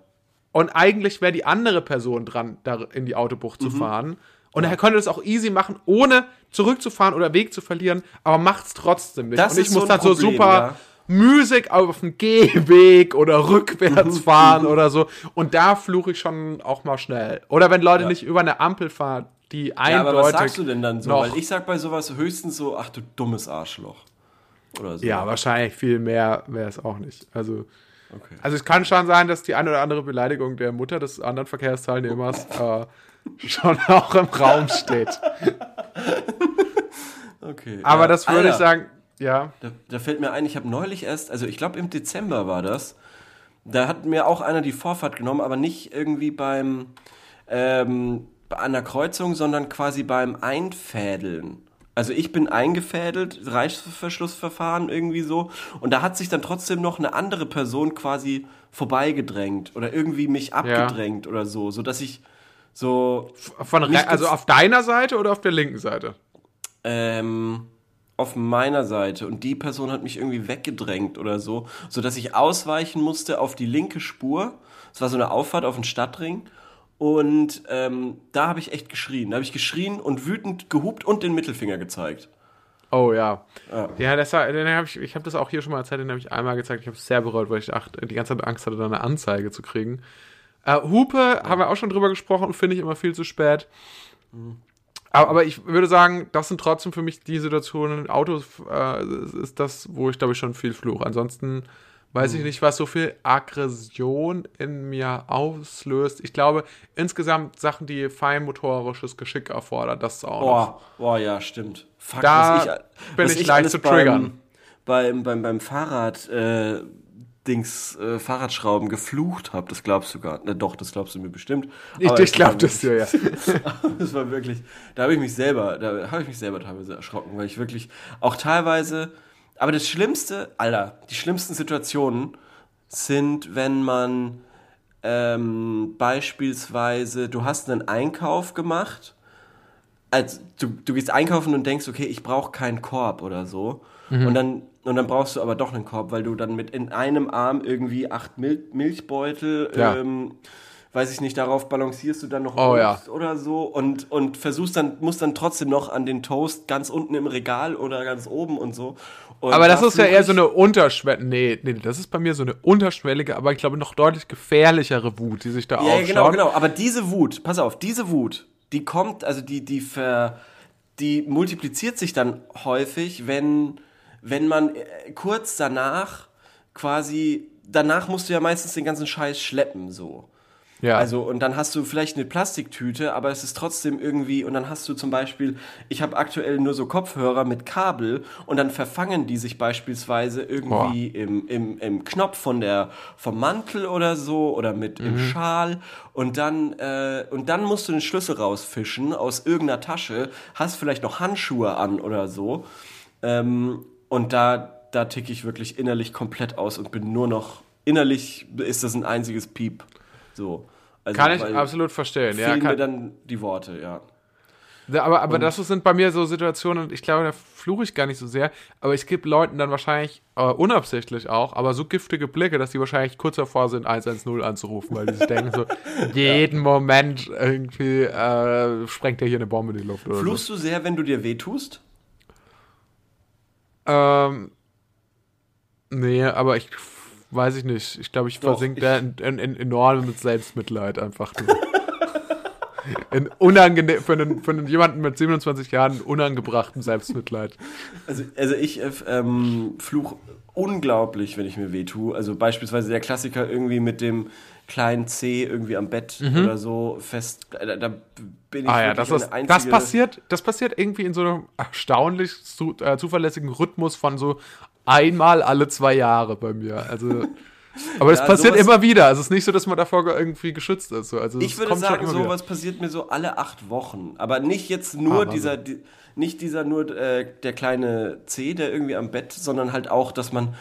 und eigentlich wäre die andere Person dran, da in die Autobucht Mhm. zu fahren. Und er könnte das auch easy machen, ohne zurückzufahren oder Weg zu verlieren, aber macht es trotzdem nicht. Das und ich ist muss so ein dann so Problem, super ja. Musik auf dem Gehweg oder rückwärts fahren oder so. Und da fluche ich schon auch mal schnell. Oder wenn Leute Ja. nicht über eine Ampel fahren, die Ja, eindeutig. aber was sagst du denn dann so? Weil ich sag bei sowas höchstens so, ach du dummes Arschloch. Oder so. Ja, wahrscheinlich viel mehr wäre es auch nicht. Also, Okay. also es kann schon sein, dass die eine oder andere Beleidigung der Mutter des anderen Verkehrsteilnehmers äh, schon auch im Raum steht. okay. Aber ja. das würde ich Alter, sagen, ja. Da, da fällt mir ein, ich habe neulich erst, also ich glaube im Dezember war das, da hat mir auch einer die Vorfahrt genommen, aber nicht irgendwie beim ähm, an der Kreuzung, sondern quasi beim Einfädeln. Also ich bin eingefädelt, Reißverschlussverfahren irgendwie so. Und da hat sich dann trotzdem noch eine andere Person quasi vorbeigedrängt oder irgendwie mich abgedrängt oder so, so dass ich so Von also auf deiner Seite oder auf der linken Seite? ähm, auf meiner Seite und die Person hat mich irgendwie weggedrängt oder so, so dass ich ausweichen musste auf die linke Spur. Es war so eine Auffahrt auf den Stadtring und ähm, da habe ich echt geschrien. Da habe ich geschrien und wütend gehupt und den Mittelfinger gezeigt. Oh ja. Ja. Ja, das war, hab ich, ich habe das auch hier schon mal erzählt, den habe ich einmal gezeigt. Ich habe es sehr bereut, weil ich ach, die ganze Zeit Angst hatte, da eine Anzeige zu kriegen. Äh, Hupe haben wir auch schon drüber gesprochen und finde ich immer viel zu spät. Aber, aber ich würde sagen, das sind trotzdem für mich die Situationen, Autos äh, ist das, wo ich glaube ich schon viel fluche. Ansonsten weiß ich nicht, was so viel Aggression in mir auslöst. Ich glaube, insgesamt Sachen, die feinmotorisches Geschick erfordern, das ist auch. Boah, boah, ja, stimmt. Fuck, Da was ich, bin was ich ich leicht zu triggern. Beim, beim, beim Fahrrad, äh, Dings, äh, Fahrradschrauben geflucht habe, das glaubst du gar nicht. Doch, das glaubst du mir bestimmt. Ich, Aber ich glaube das dir, ja. das war wirklich, da habe ich mich selber, da habe ich mich selber teilweise erschrocken, weil ich wirklich auch teilweise, aber das Schlimmste, Alter, die schlimmsten Situationen sind, wenn man ähm, beispielsweise, du hast einen Einkauf gemacht, also du, du gehst einkaufen und denkst, okay, ich brauche keinen Korb oder so. Mhm. Und dann und dann brauchst du aber doch einen Korb, weil du dann mit in einem Arm irgendwie acht Mil Milchbeutel, Ja. ähm, weiß ich nicht, darauf balancierst du dann noch Oh, ja. Oder so und, und versuchst dann, musst dann trotzdem noch an den Toast ganz unten im Regal oder ganz oben und so. Und Aber das da ist ja eher so eine unterschwellige, nee, nee, das ist bei mir so eine unterschwellige, aber ich glaube noch deutlich gefährlichere Wut, die sich da Ja, ja, aufschaut. genau, genau. Aber diese Wut, pass auf, diese Wut, die kommt, also die, die ver, die multipliziert sich dann häufig, wenn, wenn man äh, kurz danach quasi, danach musst du ja meistens den ganzen Scheiß schleppen, so. Ja. Also, und dann hast du vielleicht eine Plastiktüte, aber es ist trotzdem irgendwie, und dann hast du zum Beispiel, ich habe aktuell nur so Kopfhörer mit Kabel und dann verfangen die sich beispielsweise irgendwie im, im, im Knopf von der, vom Mantel oder so oder mit im Schal und dann, äh, und dann musst du den Schlüssel rausfischen aus irgendeiner Tasche, hast vielleicht noch Handschuhe an oder so. Ähm, und da, da ticke ich wirklich innerlich komplett aus und bin nur noch, innerlich ist das ein einziges Piep. So. Also, kann ich absolut verstehen. Ja, Fehlen mir kann, dann die Worte, ja. Ja, aber, aber das sind bei mir so Situationen, und ich glaube, da fluche ich gar nicht so sehr, aber ich gebe Leuten dann wahrscheinlich, äh, unabsichtlich auch, aber so giftige Blicke, dass die wahrscheinlich kurz davor sind, 110 anzurufen, weil die sich denken so, jeden Moment irgendwie äh, sprengt der hier eine Bombe in die Luft Fluchst du sehr, wenn du dir wehtust? Ähm, nee, aber ich weiß ich nicht. Ich glaube, ich Doch, versink ich- da in, in, in enormem Selbstmitleid einfach. in unangenehm, für, einen, für einen jemanden mit 27 Jahren unangebrachtem Selbstmitleid. Also, also ich äh, ähm, fluch unglaublich, wenn ich mir wehtue. Also beispielsweise der Klassiker irgendwie mit dem kleinen C irgendwie am Bett oder so fest. äh, Da, da bin ich Mhm. Ah ja, das, ist, das passiert, das passiert irgendwie in so einem erstaunlich zu, äh, zuverlässigen Rhythmus von so einmal alle zwei Jahre bei mir. Also, aber das Ja, passiert sowas- immer wieder. Also es ist nicht so, dass man davor irgendwie geschützt ist. So. Also Ich es würde sagen, immer wieder. sowas passiert mir so alle acht Wochen. Aber nicht jetzt nur Ah, dieser, die, nicht dieser nur äh, der kleine C, der irgendwie am Bett, sondern halt auch, dass man,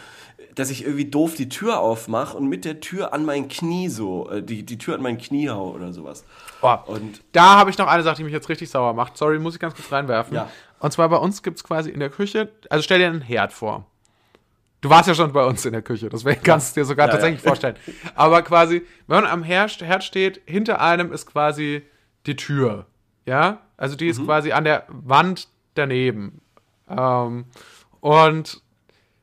dass ich irgendwie doof die Tür aufmache und mit der Tür an mein Knie so, äh, die, die Tür an mein Knie hau oder sowas. Oh, Und da habe ich noch eine Sache, die mich jetzt richtig sauer macht. Sorry, muss ich ganz kurz reinwerfen. Ja. Und zwar bei uns gibt es quasi in der Küche, also stell dir einen Herd vor. Du warst ja schon bei uns in der Küche, deswegen kannst du dir sogar Ja, tatsächlich vorstellen. Aber quasi, wenn man am Herd, Herd steht, hinter einem ist quasi die Tür. Ja? Also die ist Mhm. quasi an der Wand daneben. Ähm, und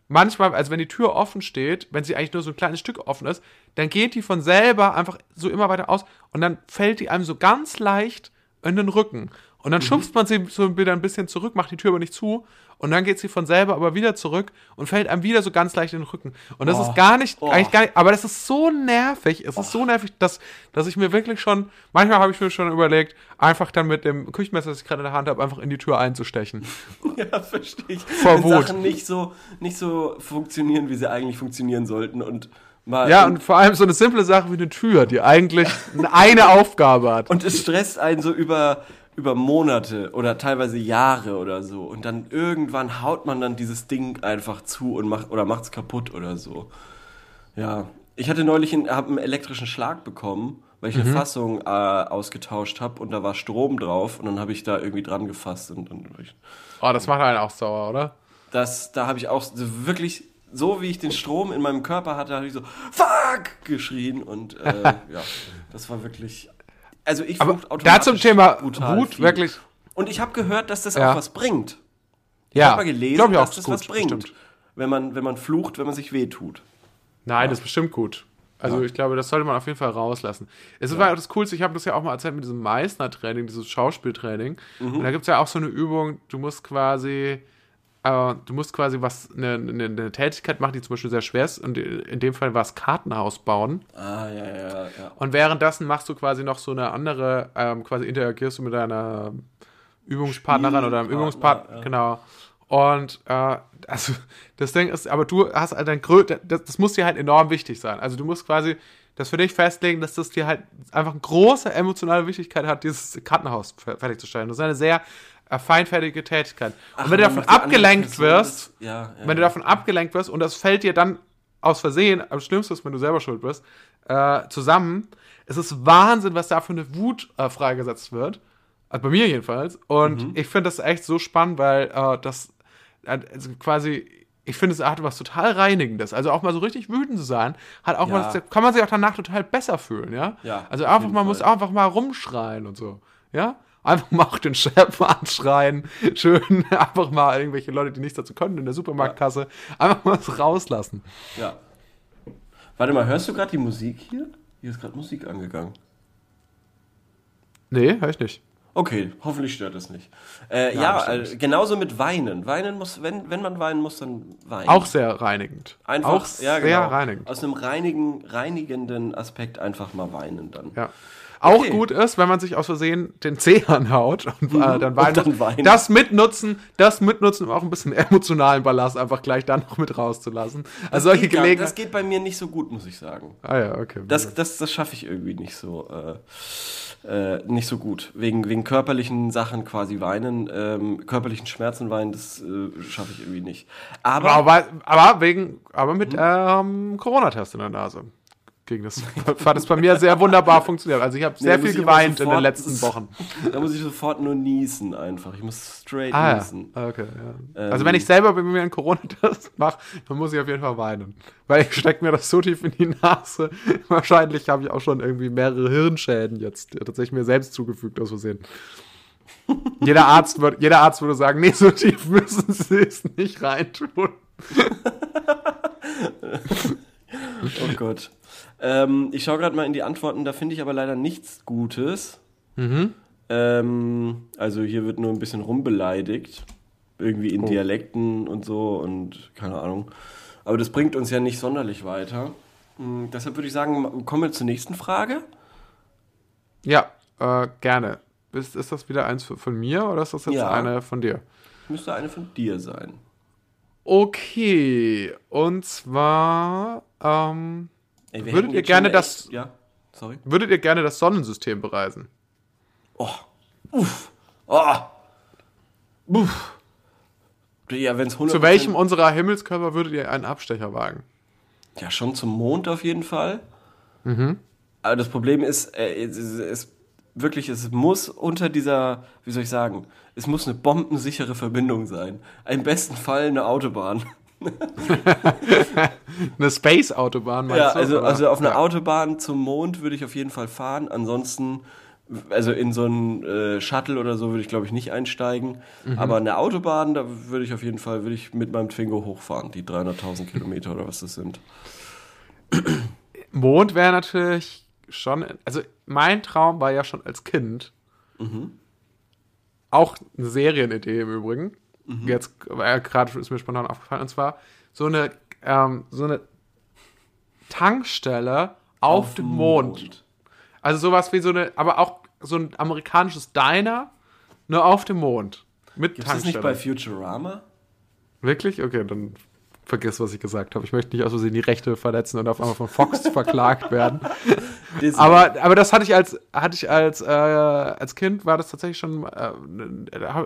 manchmal, also wenn die Tür offen steht, wenn sie eigentlich nur so ein kleines Stück offen ist, dann geht die von selber einfach so immer weiter aus und dann fällt die einem so ganz leicht in den Rücken. Und dann schubst man sie so wieder ein bisschen zurück, macht die Tür aber nicht zu und dann geht sie von selber aber wieder zurück und fällt einem wieder so ganz leicht in den Rücken. Und das ist gar nicht, Oh. eigentlich gar nicht, aber das ist so nervig, es ist so nervig, dass, dass ich mir wirklich schon, manchmal habe ich mir schon überlegt, einfach dann mit dem Küchenmesser, das ich gerade in der Hand habe, einfach in die Tür einzustechen. ja, verstehe ich. Vor Wenn Wut. Sachen nicht so, nicht so funktionieren, wie sie eigentlich funktionieren sollten und mal. Ja, und vor allem so eine simple Sache wie eine Tür, die eigentlich eine Aufgabe hat. Und es stresst einen so über, über Monate oder teilweise Jahre oder so. Und dann irgendwann haut man dann dieses Ding einfach zu und macht oder macht's kaputt oder so. Ja. Ich hatte neulich einen, hab einen elektrischen Schlag bekommen, weil ich Mhm. eine Fassung äh, ausgetauscht habe und da war Strom drauf und dann habe ich da irgendwie dran gefasst und dann ich, Oh, das macht einen auch sauer, oder? das, da habe ich auch wirklich, so wie ich den Strom in meinem Körper hatte, habe ich so, fuck, geschrien und äh, ja, das war wirklich, also ich Aber fluch da automatisch zum Thema Wut wirklich. Und ich habe gehört, dass das Ja. auch was bringt. Ich Ja, habe mal gelesen, glaub ich auch, dass das ist was gut, bringt, bestimmt. wenn man, wenn man flucht, wenn man sich wehtut. Nein, das ist bestimmt gut. Also ich glaube, das sollte man auf jeden Fall rauslassen. Es war auch das Coolste, ich habe das ja auch mal erzählt mit diesem Meißner-Training, dieses Schauspieltraining. Mhm. Und da gibt es ja auch so eine Übung, du musst quasi äh, du musst quasi was, eine, eine, eine Tätigkeit machen, die zum Beispiel sehr schwer ist. Und in dem Fall war es Kartenhaus bauen. Ah, ja, ja, ja. Und währenddessen machst du quasi noch so eine andere, ähm, quasi interagierst du mit deiner Übungspartnerin oder einem Übungspartner, ja. genau. Und äh, also das Ding ist, aber du hast halt dein Grö das, das muss dir halt enorm wichtig sein. Also du musst quasi das für dich festlegen, dass das dir halt einfach eine große emotionale Wichtigkeit hat, dieses Kartenhaus fer- fertigzustellen. Das ist eine sehr feinfertige Tätigkeit. Ach, und wenn du davon abgelenkt wirst, ja, ja, wenn du davon abgelenkt wirst und das fällt dir dann aus Versehen, am schlimmsten ist, wenn du selber schuld bist, äh, zusammen, es ist Wahnsinn, was da für eine Wut äh, freigesetzt wird. Also bei mir jedenfalls. Und Mhm. ich finde das echt so spannend, weil äh, das äh, also quasi, ich finde, es hat was total Reinigendes. Also auch mal so richtig wütend zu sein, hat auch Ja. mal, kann man sich auch danach total besser fühlen, ja? Ja, Also einfach, man muss Fall. einfach mal rumschreien und so, ja? Einfach mal auch den Chef anschreien, schön einfach mal irgendwelche Leute, die nichts dazu können, in der Supermarktkasse, einfach mal was rauslassen. Ja. Warte mal, hörst du gerade die Musik hier? Hier ist gerade Musik angegangen. Nee, hör ich nicht. Okay, hoffentlich stört es nicht. Äh, ja, bestimmt äh, genauso mit Weinen. Weinen muss, wenn, wenn man weinen muss, dann weinen. Auch sehr reinigend. einfach, auch ja, sehr genau. reinigend. Aus einem reinigen, reinigenden Aspekt einfach mal weinen dann. Ja. Auch Okay. gut ist, wenn man sich aus Versehen den Zeh anhaut und äh, dann weinen. dann muss. weinen. Das mitnutzen, das mitnutzen, um auch ein bisschen emotionalen Ballast einfach gleich dann noch mit rauszulassen. Also solche Gelegenheiten. das geht bei mir nicht so gut, muss ich sagen. Ah ja, okay. Das, das, das schaffe ich irgendwie nicht so, äh, äh, nicht so gut. Wegen, wegen körperlichen Sachen quasi weinen, ähm, körperlichen Schmerzen weinen, das äh, schaffe ich irgendwie nicht. Aber, aber, aber wegen, aber mit ähm, Corona-Test in der Nase. Gegen das hat es bei mir sehr wunderbar funktioniert. Also ich habe sehr da viel geweint in den sofort- letzten Wochen. da muss ich sofort nur niesen einfach. Ich muss straight Ah, niesen. ja. okay, ja. Ähm, also wenn ich selber bei mir einen Corona-Test mache, dann muss ich auf jeden Fall weinen. Weil ich stecke mir das so tief in die Nase. Wahrscheinlich habe ich auch schon irgendwie mehrere Hirnschäden jetzt tatsächlich mir selbst zugefügt aus Versehen. jeder, Arzt wird, jeder Arzt würde sagen, nee, so tief müssen sie es nicht reintun. Oh Gott. Ähm, ich schaue gerade mal in die Antworten, da finde ich aber leider nichts Gutes. Mhm. Ähm, also hier wird nur ein bisschen rumbeleidigt. Irgendwie in Oh. Dialekten und so und keine Ahnung. Aber das bringt uns ja nicht sonderlich weiter. Hm, deshalb würde ich sagen, kommen wir zur nächsten Frage. Ja, äh, gerne. Ist, ist das wieder eins von mir oder ist das jetzt Ja. eine von dir? Müsste eine von dir sein. Okay, und zwar ähm, Ey, Würdet ihr gerne das- echt- Ja, sorry. würdet ihr gerne das Sonnensystem bereisen? Oh. Uff. Oh. Uff. Ja, wenn es 100%... Zu welchem unserer Himmelskörper würdet ihr einen Abstecher wagen? Ja, schon zum Mond auf jeden Fall. Mhm. Aber das Problem ist, äh, es wirklich, es muss unter dieser, wie soll ich sagen, es muss eine bombensichere Verbindung sein. Im besten Fall eine Autobahn. Eine Space-Autobahn, meinst Ja, du? also, oder? also auf einer ja. Autobahn zum Mond würde ich auf jeden Fall fahren. Ansonsten, also in so einen äh, Shuttle oder so würde ich glaube ich nicht einsteigen. Mhm. Aber eine Autobahn, da würde ich auf jeden Fall, würde ich mit meinem Twingo hochfahren, die 300.000 Kilometer oder was das sind. Mond wäre natürlich schon, also mein Traum war ja schon als Kind, Mhm. auch eine Serienidee im Übrigen, Mhm. jetzt äh, gerade ist mir spontan aufgefallen, und zwar so eine, ähm, so eine Tankstelle auf, dem Mond. Also sowas wie so eine, aber auch so ein amerikanisches Diner, nur auf dem Mond. Mit Gibt es das Tankstelle. nicht bei Futurama? Wirklich? Okay, dann vergiss, was ich gesagt habe. Ich möchte nicht aus Versehen die Rechte verletzen und auf einmal von Fox verklagt werden. Aber, aber das hatte ich als, hatte ich als, äh, als Kind, war das tatsächlich schon, äh,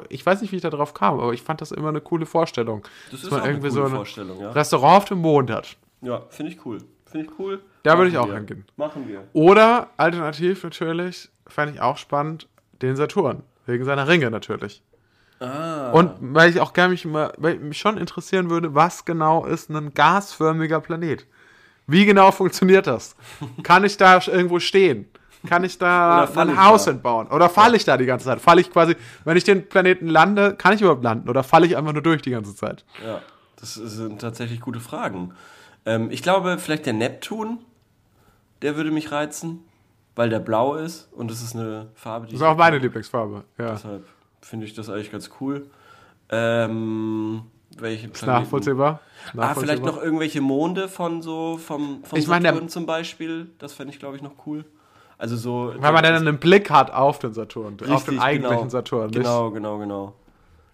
ich weiß nicht, wie ich da drauf kam, aber ich fand das immer eine coole Vorstellung. das dass ist man auch eine irgendwie coole so ein Vorstellung, ja. Restaurant auf dem Mond hat. Ja, finde ich cool. Finde ich cool. Da würde ich auch wir. hingehen. Machen wir. Oder alternativ natürlich, fand ich auch spannend, den Saturn. Wegen seiner Ringe natürlich. Ah. Und weil ich auch gerne mich, mal, weil mich schon interessieren würde, was genau ist ein gasförmiger Planet? Wie genau funktioniert das? Kann ich da irgendwo stehen? Kann ich da ein Haus da? entbauen? Oder falle ich da die ganze Zeit? Falle ich quasi, wenn ich den Planeten lande, kann ich überhaupt landen? Oder falle ich einfach nur durch die ganze Zeit? Ja, das sind tatsächlich gute Fragen. Ähm, ich glaube, vielleicht der Neptun, der würde mich reizen, weil der blau ist und das ist eine Farbe, die Das ist auch meine Lieblingsfarbe. Ja. Deshalb finde ich das eigentlich ganz cool. Ähm, welche Ist nachvollziehbar. Ah, vielleicht Nachvollziehbar. noch irgendwelche Monde von so vom, vom Ich meine, Saturn zum Beispiel. Das fände ich, glaube ich, noch cool. Also so. Weil man dann einen Blick hat auf den Saturn, auf Richtig, den eigentlichen genau. Saturn. Nicht? Genau, genau, genau.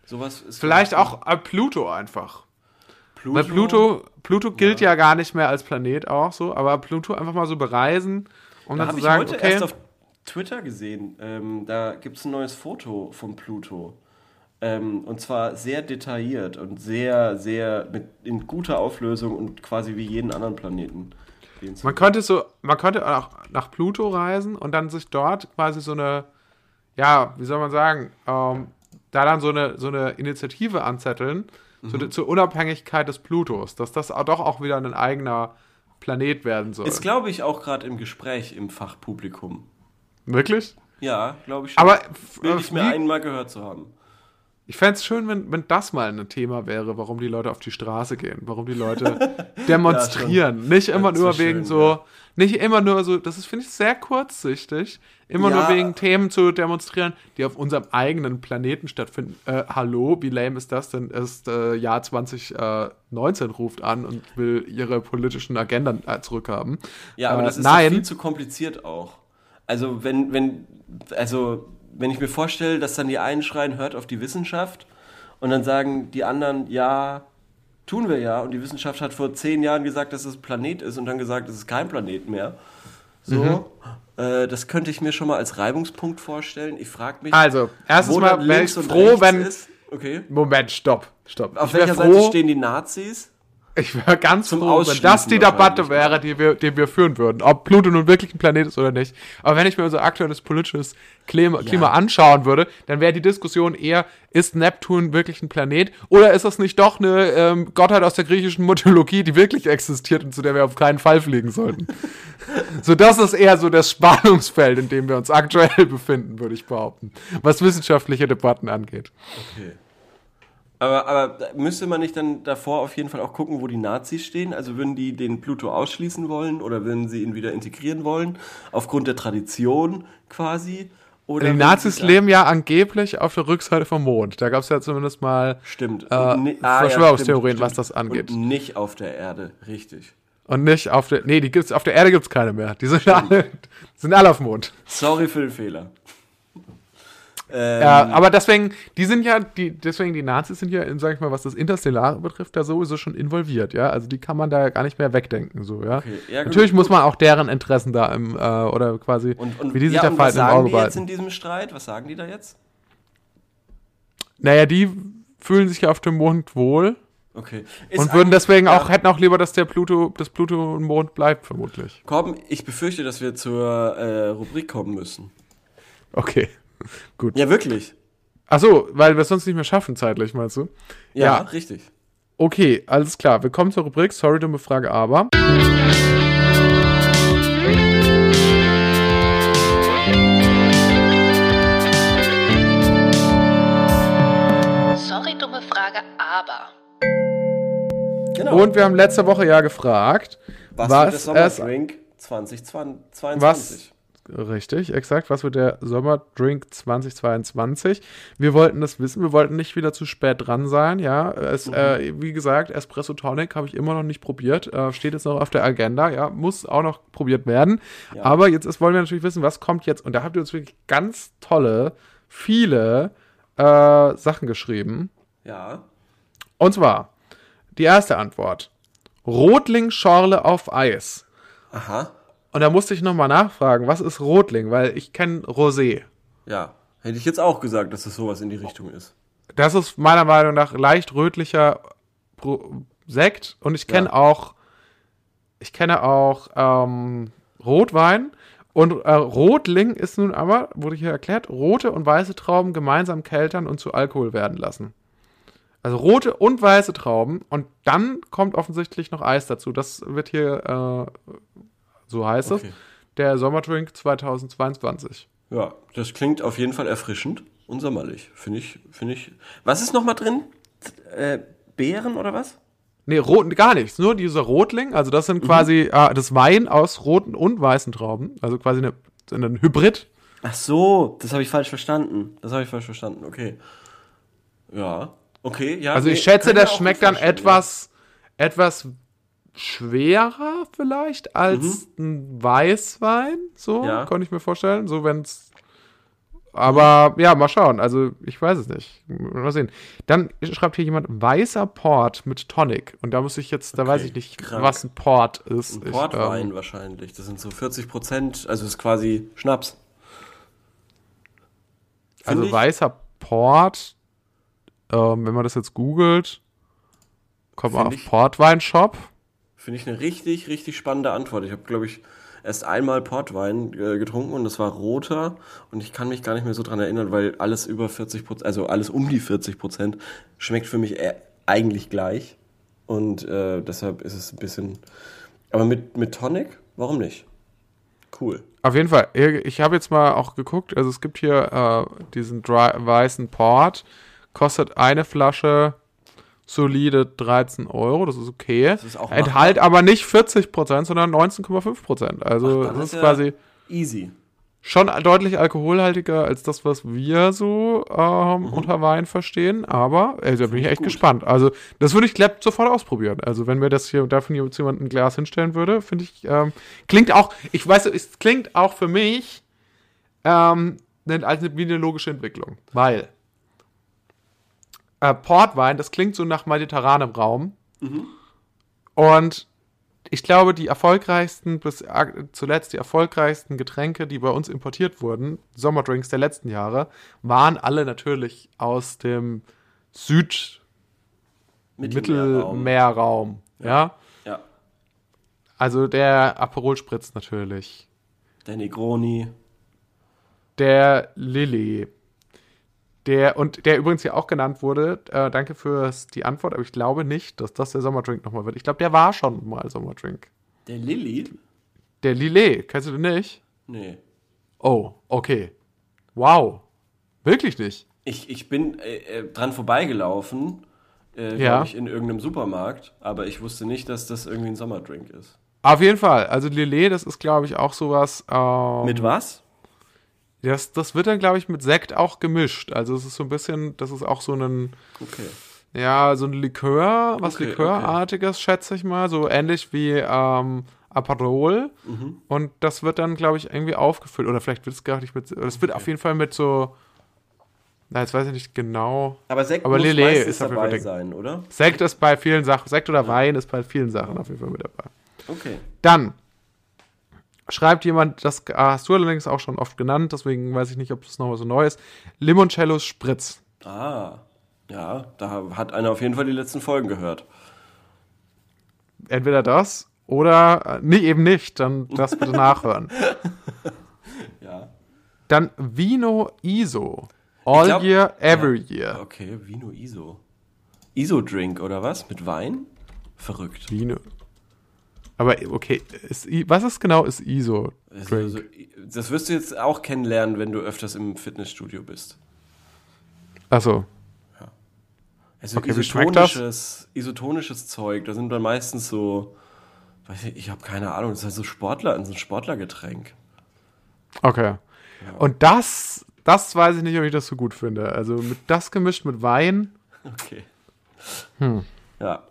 Sowas ist Vielleicht auch äh, Pluto einfach. Pluto. Weil Pluto, Pluto gilt ja. gar nicht mehr als Planet auch so, aber Pluto einfach mal so bereisen, um Da dann habe zu ich sagen, heute okay, erst auf Twitter gesehen. Ähm, da gibt es ein neues Foto von Pluto. Ähm, und zwar sehr detailliert und sehr, sehr mit, in guter Auflösung und quasi wie jeden anderen Planeten. man könnte so, man könnte auch nach Pluto reisen und dann sich dort quasi so eine, ja, wie soll man sagen, ähm, da dann so eine, so eine Initiative anzetteln Mhm. zu, zur Unabhängigkeit des Plutos, dass das doch auch wieder ein eigener Planet werden soll. Ist, glaube ich, auch gerade im Gespräch im Fachpublikum. Wirklich? Ja, glaube ich schon. Aber Will ich mir einmal gehört zu haben. Ich fände es schön, wenn, wenn das mal ein Thema wäre, warum die Leute auf die Straße gehen, warum die Leute demonstrieren. nicht immer nur wegen schön, so, ja. nicht immer nur so, das ist, finde ich, sehr kurzsichtig, immer Ja. nur wegen Themen zu demonstrieren, die auf unserem eigenen Planeten stattfinden. Äh, hallo, wie lame ist das denn? Ist äh, Jahr 2019 ruft an und will ihre politischen Agenden äh, zurückhaben. Ja, aber äh, das ist nein. viel zu kompliziert auch. Also wenn, wenn, also wenn ich mir vorstelle, dass dann die einen schreien, hört auf die Wissenschaft und dann sagen die anderen, ja, tun wir ja. Und die Wissenschaft hat vor zehn Jahren gesagt, dass es ein Planet ist und dann gesagt, es ist kein Planet mehr. So, Mhm. äh, das könnte ich mir schon mal als Reibungspunkt vorstellen. Ich frage mich, Also, erstens mal wäre ich froh, wenn. ist. Okay. Moment, stopp, stopp. Auf ich welcher Seite froh, stehen die Nazis? Ich wäre ganz Zum froh, wenn das die Debatte wahrscheinlich, wäre, die wir, die wir führen würden. Ob Pluto nun wirklich ein Planet ist oder nicht. Aber wenn ich mir unser aktuelles politisches Klima, Klima anschauen würde, dann wäre die Diskussion eher, ist Neptun wirklich ein Planet? Oder ist das nicht doch eine ähm, Gottheit aus der griechischen Mythologie, die wirklich existiert und zu der wir auf keinen Fall fliegen sollten? so, das ist eher so das Spannungsfeld, in dem wir uns aktuell befinden, würde ich behaupten. Was wissenschaftliche Debatten angeht. Okay. Aber, aber müsste man nicht dann davor auf jeden Fall auch gucken, wo die Nazis stehen? Also würden die den Pluto ausschließen wollen oder würden sie ihn wieder integrieren wollen? Aufgrund der Tradition quasi? Oder Die Nazis leben ja angeblich auf der Rückseite vom Mond. Da gab es ja zumindest mal Stimmt. äh, ni- ah, ja, Verschwörungstheorien, stimmt, was das angeht. Und nicht auf der Erde, richtig. Und nicht auf der. Nee, die gibt's, auf der Erde gibt's keine mehr. Die sind alle, die sind alle auf dem Mond. Sorry für den Fehler. Ähm, Ja, aber deswegen, die sind ja, die, deswegen die Nazis sind ja, sag ich mal, was das Interstellare betrifft, da sowieso schon involviert, ja. Also die kann man da ja gar nicht mehr wegdenken, so, ja. Okay, ja, gut, Natürlich muss gut. man auch deren Interessen da im, äh, oder quasi, und, und, wie die sich ja, da was verhalten, im sagen Auge die jetzt behalten. in diesem Streit? Was sagen die da jetzt? Naja, die fühlen sich ja auf dem Mond wohl Okay. Ist und würden deswegen ja. auch, hätten auch lieber, dass der Pluto, das Pluto ein Mond bleibt, vermutlich. Korben, ich befürchte, dass wir zur äh, Rubrik kommen müssen. Okay. Gut. Ja, wirklich. Ach so, weil wir es sonst nicht mehr schaffen zeitlich, meinst du? Ja, Ja. richtig. Okay, alles klar. Wir kommen zur Rubrik. Sorry, dumme Frage, aber. Sorry, dumme Frage, aber. Genau. Und wir haben letzte Woche ja gefragt, was, was wird der Sommerdrink 2022? was. Richtig, exakt. Was wird der Sommerdrink 2022? Wir wollten das wissen. Wir wollten nicht wieder zu spät dran sein. Ja, es, Mhm. äh, wie gesagt, Espresso Tonic habe ich immer noch nicht probiert. Äh, steht jetzt noch auf der Agenda. Ja, muss auch noch probiert werden. Ja. Aber jetzt ist, wollen wir natürlich wissen, was kommt jetzt. Und da habt ihr uns wirklich ganz tolle, viele äh, Sachen geschrieben. Ja. Und zwar die erste Antwort: Rotling-Schorle auf Eis. Aha. Und da musste ich nochmal nachfragen, was ist Rotling? Weil ich kenne Rosé. Ja. Hätte ich jetzt auch gesagt, dass es sowas in die Richtung ist. Das ist meiner Meinung nach leicht rötlicher Sekt. Und ich kenne Ja. auch, ich kenne auch ähm, Rotwein. Und äh, Rotling ist nun aber, wurde hier erklärt, rote und weiße Trauben gemeinsam keltern und zu Alkohol werden lassen. Also rote und weiße Trauben und dann kommt offensichtlich noch Eis dazu. Das wird hier, äh, so heißt Okay. es, der Sommerdrink 2022. Ja, das klingt auf jeden Fall erfrischend und sommerlich. Finde ich, finde ich. Was ist noch mal drin? Äh, Beeren oder was? Nee, rot, gar nichts. Nur dieser Rotling. Also das Mhm. sind quasi äh, das Wein aus roten und weißen Trauben. Also quasi eine, ein Hybrid. Ach so, das habe ich falsch verstanden. Das habe ich falsch verstanden. Okay. Ja. Okay, ja. Also nee, ich schätze, das schmeckt dann etwas, etwas schwerer vielleicht als ein Weißwein. So, Mhm. Ja. könnte ich mir vorstellen. So, wenn's. Aber ja, mal schauen. Also, ich weiß es nicht. Mal sehen. Dann schreibt hier jemand weißer Port mit Tonic. Und da muss ich jetzt, da Okay, weiß ich nicht, krank. was ein Port ist. Ich, Portwein ähm, wahrscheinlich. Das sind so 40 Prozent, also ist quasi Schnaps. also Find ich- weißer Port, ähm, wenn man das jetzt googelt, kommt man auf Portwein-Shop. Finde ich eine richtig, richtig spannende Antwort. Ich habe, glaube ich, erst einmal Portwein äh, getrunken und das war roter und ich kann mich gar nicht mehr so dran erinnern, weil alles über 40 Prozent, also alles um die 40 Prozent schmeckt für mich eher, eigentlich gleich und äh, deshalb ist es ein bisschen, aber mit, mit Tonic, warum nicht? Cool. Auf jeden Fall. Ich habe jetzt mal auch geguckt. Also es gibt hier äh, diesen dry, weißen Port. Kostet eine Flasche solide 13 Euro. Das ist okay. ist auch Enthalt aber nicht 40 Prozent, sondern 19,5 Prozent. Also Dann das ist ja quasi easy. schon deutlich alkoholhaltiger als das, was wir so ähm, unter Wein verstehen. Aber äh, da bin ich echt gut. gespannt. Also das würde ich glatt sofort ausprobieren. Also wenn mir das hier davon jemand ein Glas hinstellen würde, finde ich, ähm, klingt auch, ich weiß, es klingt auch für mich ähm, ne- als eine, wie eine logische Entwicklung. Weil äh, Portwein, das klingt so nach mediterranem Raum. Und ich glaube, die erfolgreichsten, bis zuletzt die erfolgreichsten Getränke, die bei uns importiert wurden, Sommerdrinks der letzten Jahre, waren alle natürlich aus dem Mittelmeerraum. Süd-Mittelmeerraum. Ja. Ja. Also der Aperol Spritz natürlich. Der Negroni. Der Lilly. Der, und der übrigens hier auch genannt wurde, äh, danke für die Antwort, aber ich glaube nicht, dass das der Sommerdrink nochmal wird. Ich glaube, der war schon mal Sommerdrink. Der Lilly? Der Lillet, kennst du den nicht? Nee. Oh, okay. Wow. Wirklich nicht. Ich, ich bin äh, äh, dran vorbeigelaufen, äh, Ja. glaube ich, in irgendeinem Supermarkt, aber ich wusste nicht, dass das irgendwie ein Sommerdrink ist. Auf jeden Fall. Also Lillet, das ist, glaube ich, auch sowas. Ähm, Mit was? Das, das wird dann, glaube ich, mit Sekt auch gemischt. Also es ist so ein bisschen, das ist auch so ein, Okay. ja, so ein Likör, was Okay, Likörartiges, schätze ich mal. So ähnlich wie ähm, Aperol. Mhm. Und das wird dann, glaube ich, irgendwie aufgefüllt. Oder vielleicht wird es gar nicht mit. Es wird auf jeden Fall mit so. Na, jetzt weiß ich nicht genau. Aber Sekt Aber muss meistens ist auf jeden dabei Fall sein, oder? Sekt ist bei vielen Sachen, Sekt oder Wein ist bei vielen Sachen auf jeden Fall mit dabei. Okay. Dann schreibt jemand, das hast du allerdings auch schon oft genannt, deswegen weiß ich nicht, ob das noch was so Neues. Limoncellos Spritz. Ah. Ja, da hat einer auf jeden Fall die letzten Folgen gehört. Entweder das oder äh, nee, eben nicht, dann das bitte nachhören. Ja. Dann Vino ISO. All glaub- year, every year. Okay, Vino ISO. ISO-Drink oder was? Mit Wein? Verrückt. Vino. Aber okay, ist, was ist genau ist ISO? Also, Drink? also, das wirst du jetzt auch kennenlernen, wenn du öfters im Fitnessstudio bist. Achso. Also Okay, isotonisches, isotonisches Zeug, da sind dann meistens so, weiß ich, ich habe keine Ahnung, das ist halt so Sportler, so ein Sportlergetränk. Okay. Und das, das weiß ich nicht, ob ich das so gut finde. Also mit das gemischt mit Wein Okay. Hm. Ja.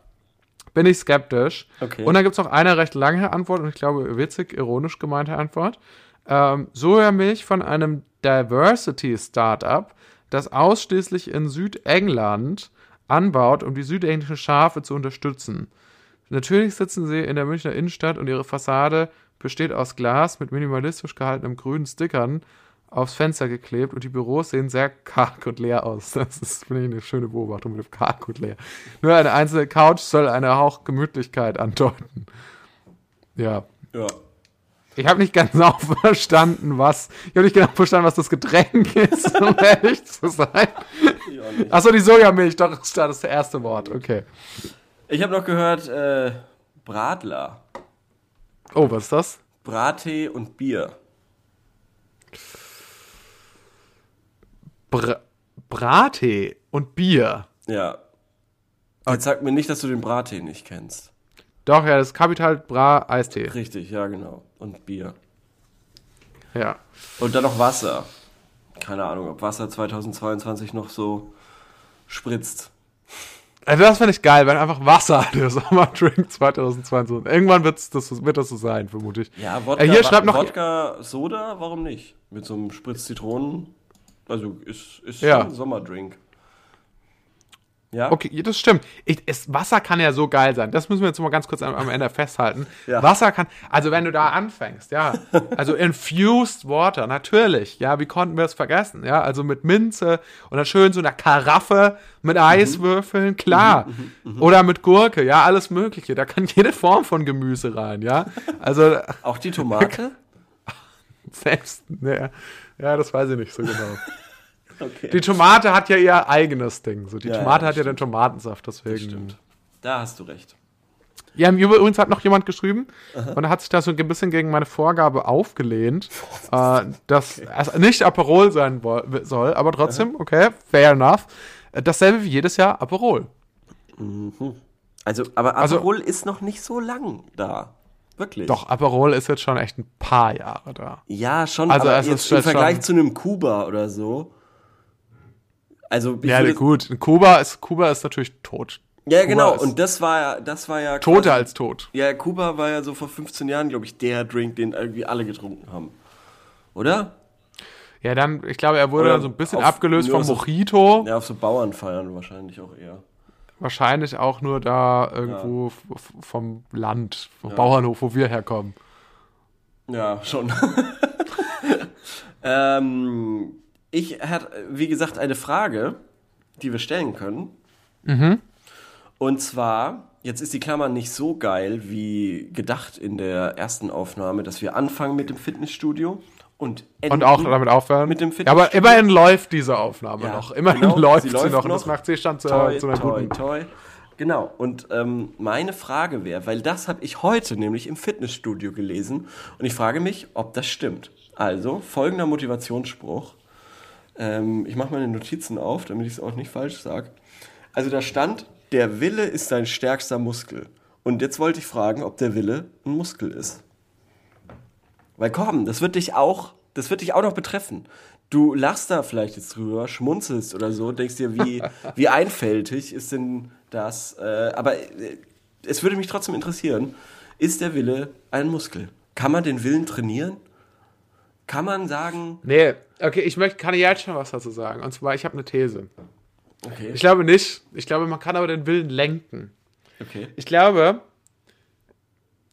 Bin ich skeptisch. Okay. Und dann gibt es noch eine recht lange Antwort und ich glaube witzig, ironisch gemeinte Antwort. Ähm, Sojamilch von einem Diversity-Startup, das ausschließlich in Südengland anbaut, um die südenglischen Schafe zu unterstützen. Natürlich sitzen sie in der Münchner Innenstadt und ihre Fassade besteht aus Glas mit minimalistisch gehaltenen grünen Stickern aufs Fenster geklebt und die Büros sehen sehr karg und leer aus. Das ist, finde ich, eine schöne Beobachtung mit dem karg und leer. Nur eine einzelne Couch soll eine Hauch Gemütlichkeit andeuten. Ja. Ja. Ich habe nicht ganz genau verstanden, was. Ich habe nicht genau verstanden, was das Getränk ist, um ehrlich zu sein. Achso, die Sojamilch, doch, das ist das erste Wort. Okay. Ich habe noch gehört, äh, Bradler. Oh, was ist das? Brattee und Bier. Br Brattee und Bier. Ja. Jetzt sag mir nicht, dass du den Brattee nicht kennst. Doch, ja, das ist Capital Bra Eistee. Richtig, ja, genau. Und Bier. Ja. Und dann noch Wasser. Keine Ahnung, ob Wasser 2022 noch so spritzt. Also das finde ich geil, wenn einfach Wasser der Sommerdrink 2022. Irgendwann wird's das, wird das so sein, vermute ich. Ja, Wodka, Äh, hier schreibt noch- Wodka Soda, warum nicht? Mit so einem Spritz Zitronen. Also ist, ist Ja. ein Sommerdrink. Ja? Okay, das stimmt. Ich, es, Wasser kann ja so geil sein. Das müssen wir jetzt mal ganz kurz am, am Ende festhalten. Ja. Wasser kann, also wenn du da anfängst, ja, also infused water, natürlich, ja, wie konnten wir es vergessen, ja, also mit Minze und dann schön so einer Karaffe mit Eiswürfeln, klar. Oder mit Gurke, ja, alles Mögliche. Da kann jede Form von Gemüse rein, ja. Also Auch die Tomate? selbst, ne, ja, das weiß ich nicht so genau. Okay. Die Tomate hat ja ihr eigenes Ding. So, die Ja, ja, Tomate hat ja stimmt. den Tomatensaft, deswegen. Stimmt. Da hast du recht. Ja, übrigens hat noch jemand geschrieben und er hat sich da so ein bisschen gegen meine Vorgabe aufgelehnt, äh, dass es nicht Aperol sein soll, aber trotzdem, okay, fair enough. Äh, Dasselbe wie jedes Jahr Aperol. Also, aber Also- Aperol ist noch nicht so lang da. Wirklich. Doch, Aperol ist jetzt schon echt ein paar Jahre da. Ja, schon, Also aber es jetzt im schon- Vergleich zu einem Kuba oder so. Also, Ja, würde- gut. Kuba ist, Kuba ist natürlich tot. Ja, Kuba genau. Und das war ja, das war ja. Toter quasi- als tot. Ja, Kuba war ja so vor 15 Jahren, glaube ich, der Drink, den irgendwie alle getrunken haben. Oder? Ja, dann, ich glaube, er wurde dann so ein bisschen abgelöst vom so- Mojito. Ja, auf so Bauernfeiern wahrscheinlich auch eher. Wahrscheinlich auch nur da irgendwo f- vom Land, vom Bauernhof, wo wir herkommen. Ja, schon. ähm, ich hatte, wie gesagt, eine Frage, die wir stellen können. Und zwar, jetzt ist die Klammer nicht so geil wie gedacht in der ersten Aufnahme, dass wir anfangen mit dem Fitnessstudio und Und auch damit aufhören. Mit dem ja, aber immerhin läuft diese Aufnahme Ja, noch. Immerhin genau, läuft sie sie, läuft noch. Und das macht sie schon zu, Toi, zu einer toi, guten. toi. Genau, und ähm, meine Frage wäre, weil das habe ich heute nämlich im Fitnessstudio gelesen und ich frage mich, ob das stimmt. Also, folgender Motivationsspruch. Ähm, ich mache meine Notizen auf, damit ich es auch nicht falsch sage. Also da stand, der Wille ist dein stärkster Muskel. Und jetzt wollte ich fragen, ob der Wille ein Muskel ist. Weil komm, das wird dich auch, das wird dich auch noch betreffen. Du lachst da vielleicht jetzt drüber, schmunzelst oder so, denkst dir, wie, wie einfältig ist denn das? Äh, aber äh, es würde mich trotzdem interessieren, ist der Wille ein Muskel? Kann man den Willen trainieren? Kann man sagen, Nee, okay, ich möchte, kann jetzt schon was dazu sagen. Und zwar, ich habe eine These. okay, Ich glaube nicht. Ich glaube, man kann aber den Willen lenken. okay, Ich glaube,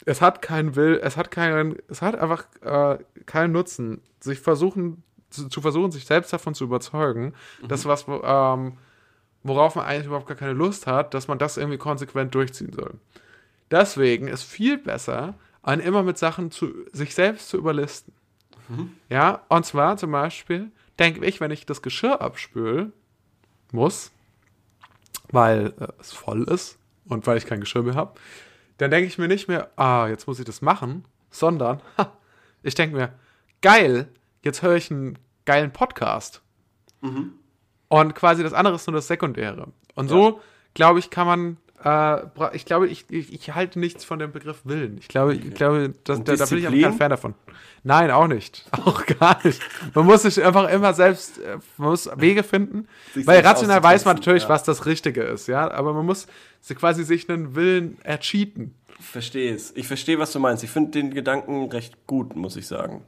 es hat keinen Will, es hat keinen, es hat einfach äh, keinen Nutzen, sich versuchen, zu, zu versuchen, sich selbst davon zu überzeugen, dass was, ähm, worauf man eigentlich überhaupt gar keine Lust hat, dass man das irgendwie konsequent durchziehen soll. Deswegen ist viel besser, einen immer mit Sachen zu sich selbst zu überlisten. Ja, und zwar zum Beispiel, denke ich, wenn ich das Geschirr abspüle muss, weil äh, es voll ist und weil ich kein Geschirr mehr habe, dann denke ich mir nicht mehr, ah, jetzt muss ich das machen, sondern ha, ich denke mir, geil, jetzt höre ich einen geilen Podcast. Und quasi das andere ist nur das Sekundäre. Und so, glaube ich, kann man, äh, ich glaube, ich, ich, ich halte nichts von dem Begriff Willen. Ich glaube, ich glaube das, da, da bin ich Disziplin? kein Fan davon. Nein, auch nicht. Auch gar nicht. Man muss sich einfach immer selbst, äh, man muss Wege finden. Sich weil rational weiß man natürlich, ja. was das Richtige ist, ja. Aber man muss sich quasi sich einen Willen ercheaten. ich verstehe es. Ich verstehe, was du meinst. Ich finde den Gedanken recht gut, muss ich sagen.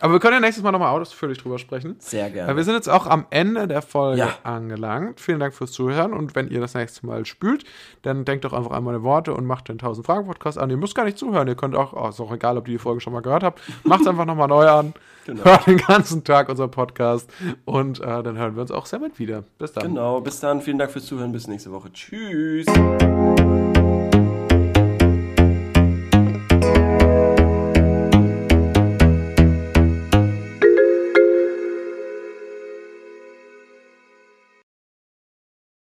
Aber wir können ja nächstes Mal nochmal ausführlich drüber sprechen. Sehr gerne. Weil wir sind jetzt auch am Ende der Folge Ja. angelangt. Vielen Dank fürs Zuhören. Und wenn ihr das nächste Mal spült, dann denkt doch einfach an meine Worte und macht den 1000 Fragen Podcast an. Ihr müsst gar nicht zuhören. Ihr könnt auch, oh, ist auch egal, ob ihr die Folge schon mal gehört habt, macht es einfach nochmal neu an. Genau. Hört den ganzen Tag unseren Podcast. Und äh, dann hören wir uns auch sehr bald wieder. Bis dann. Genau, bis dann. Vielen Dank fürs Zuhören. Bis nächste Woche. Tschüss.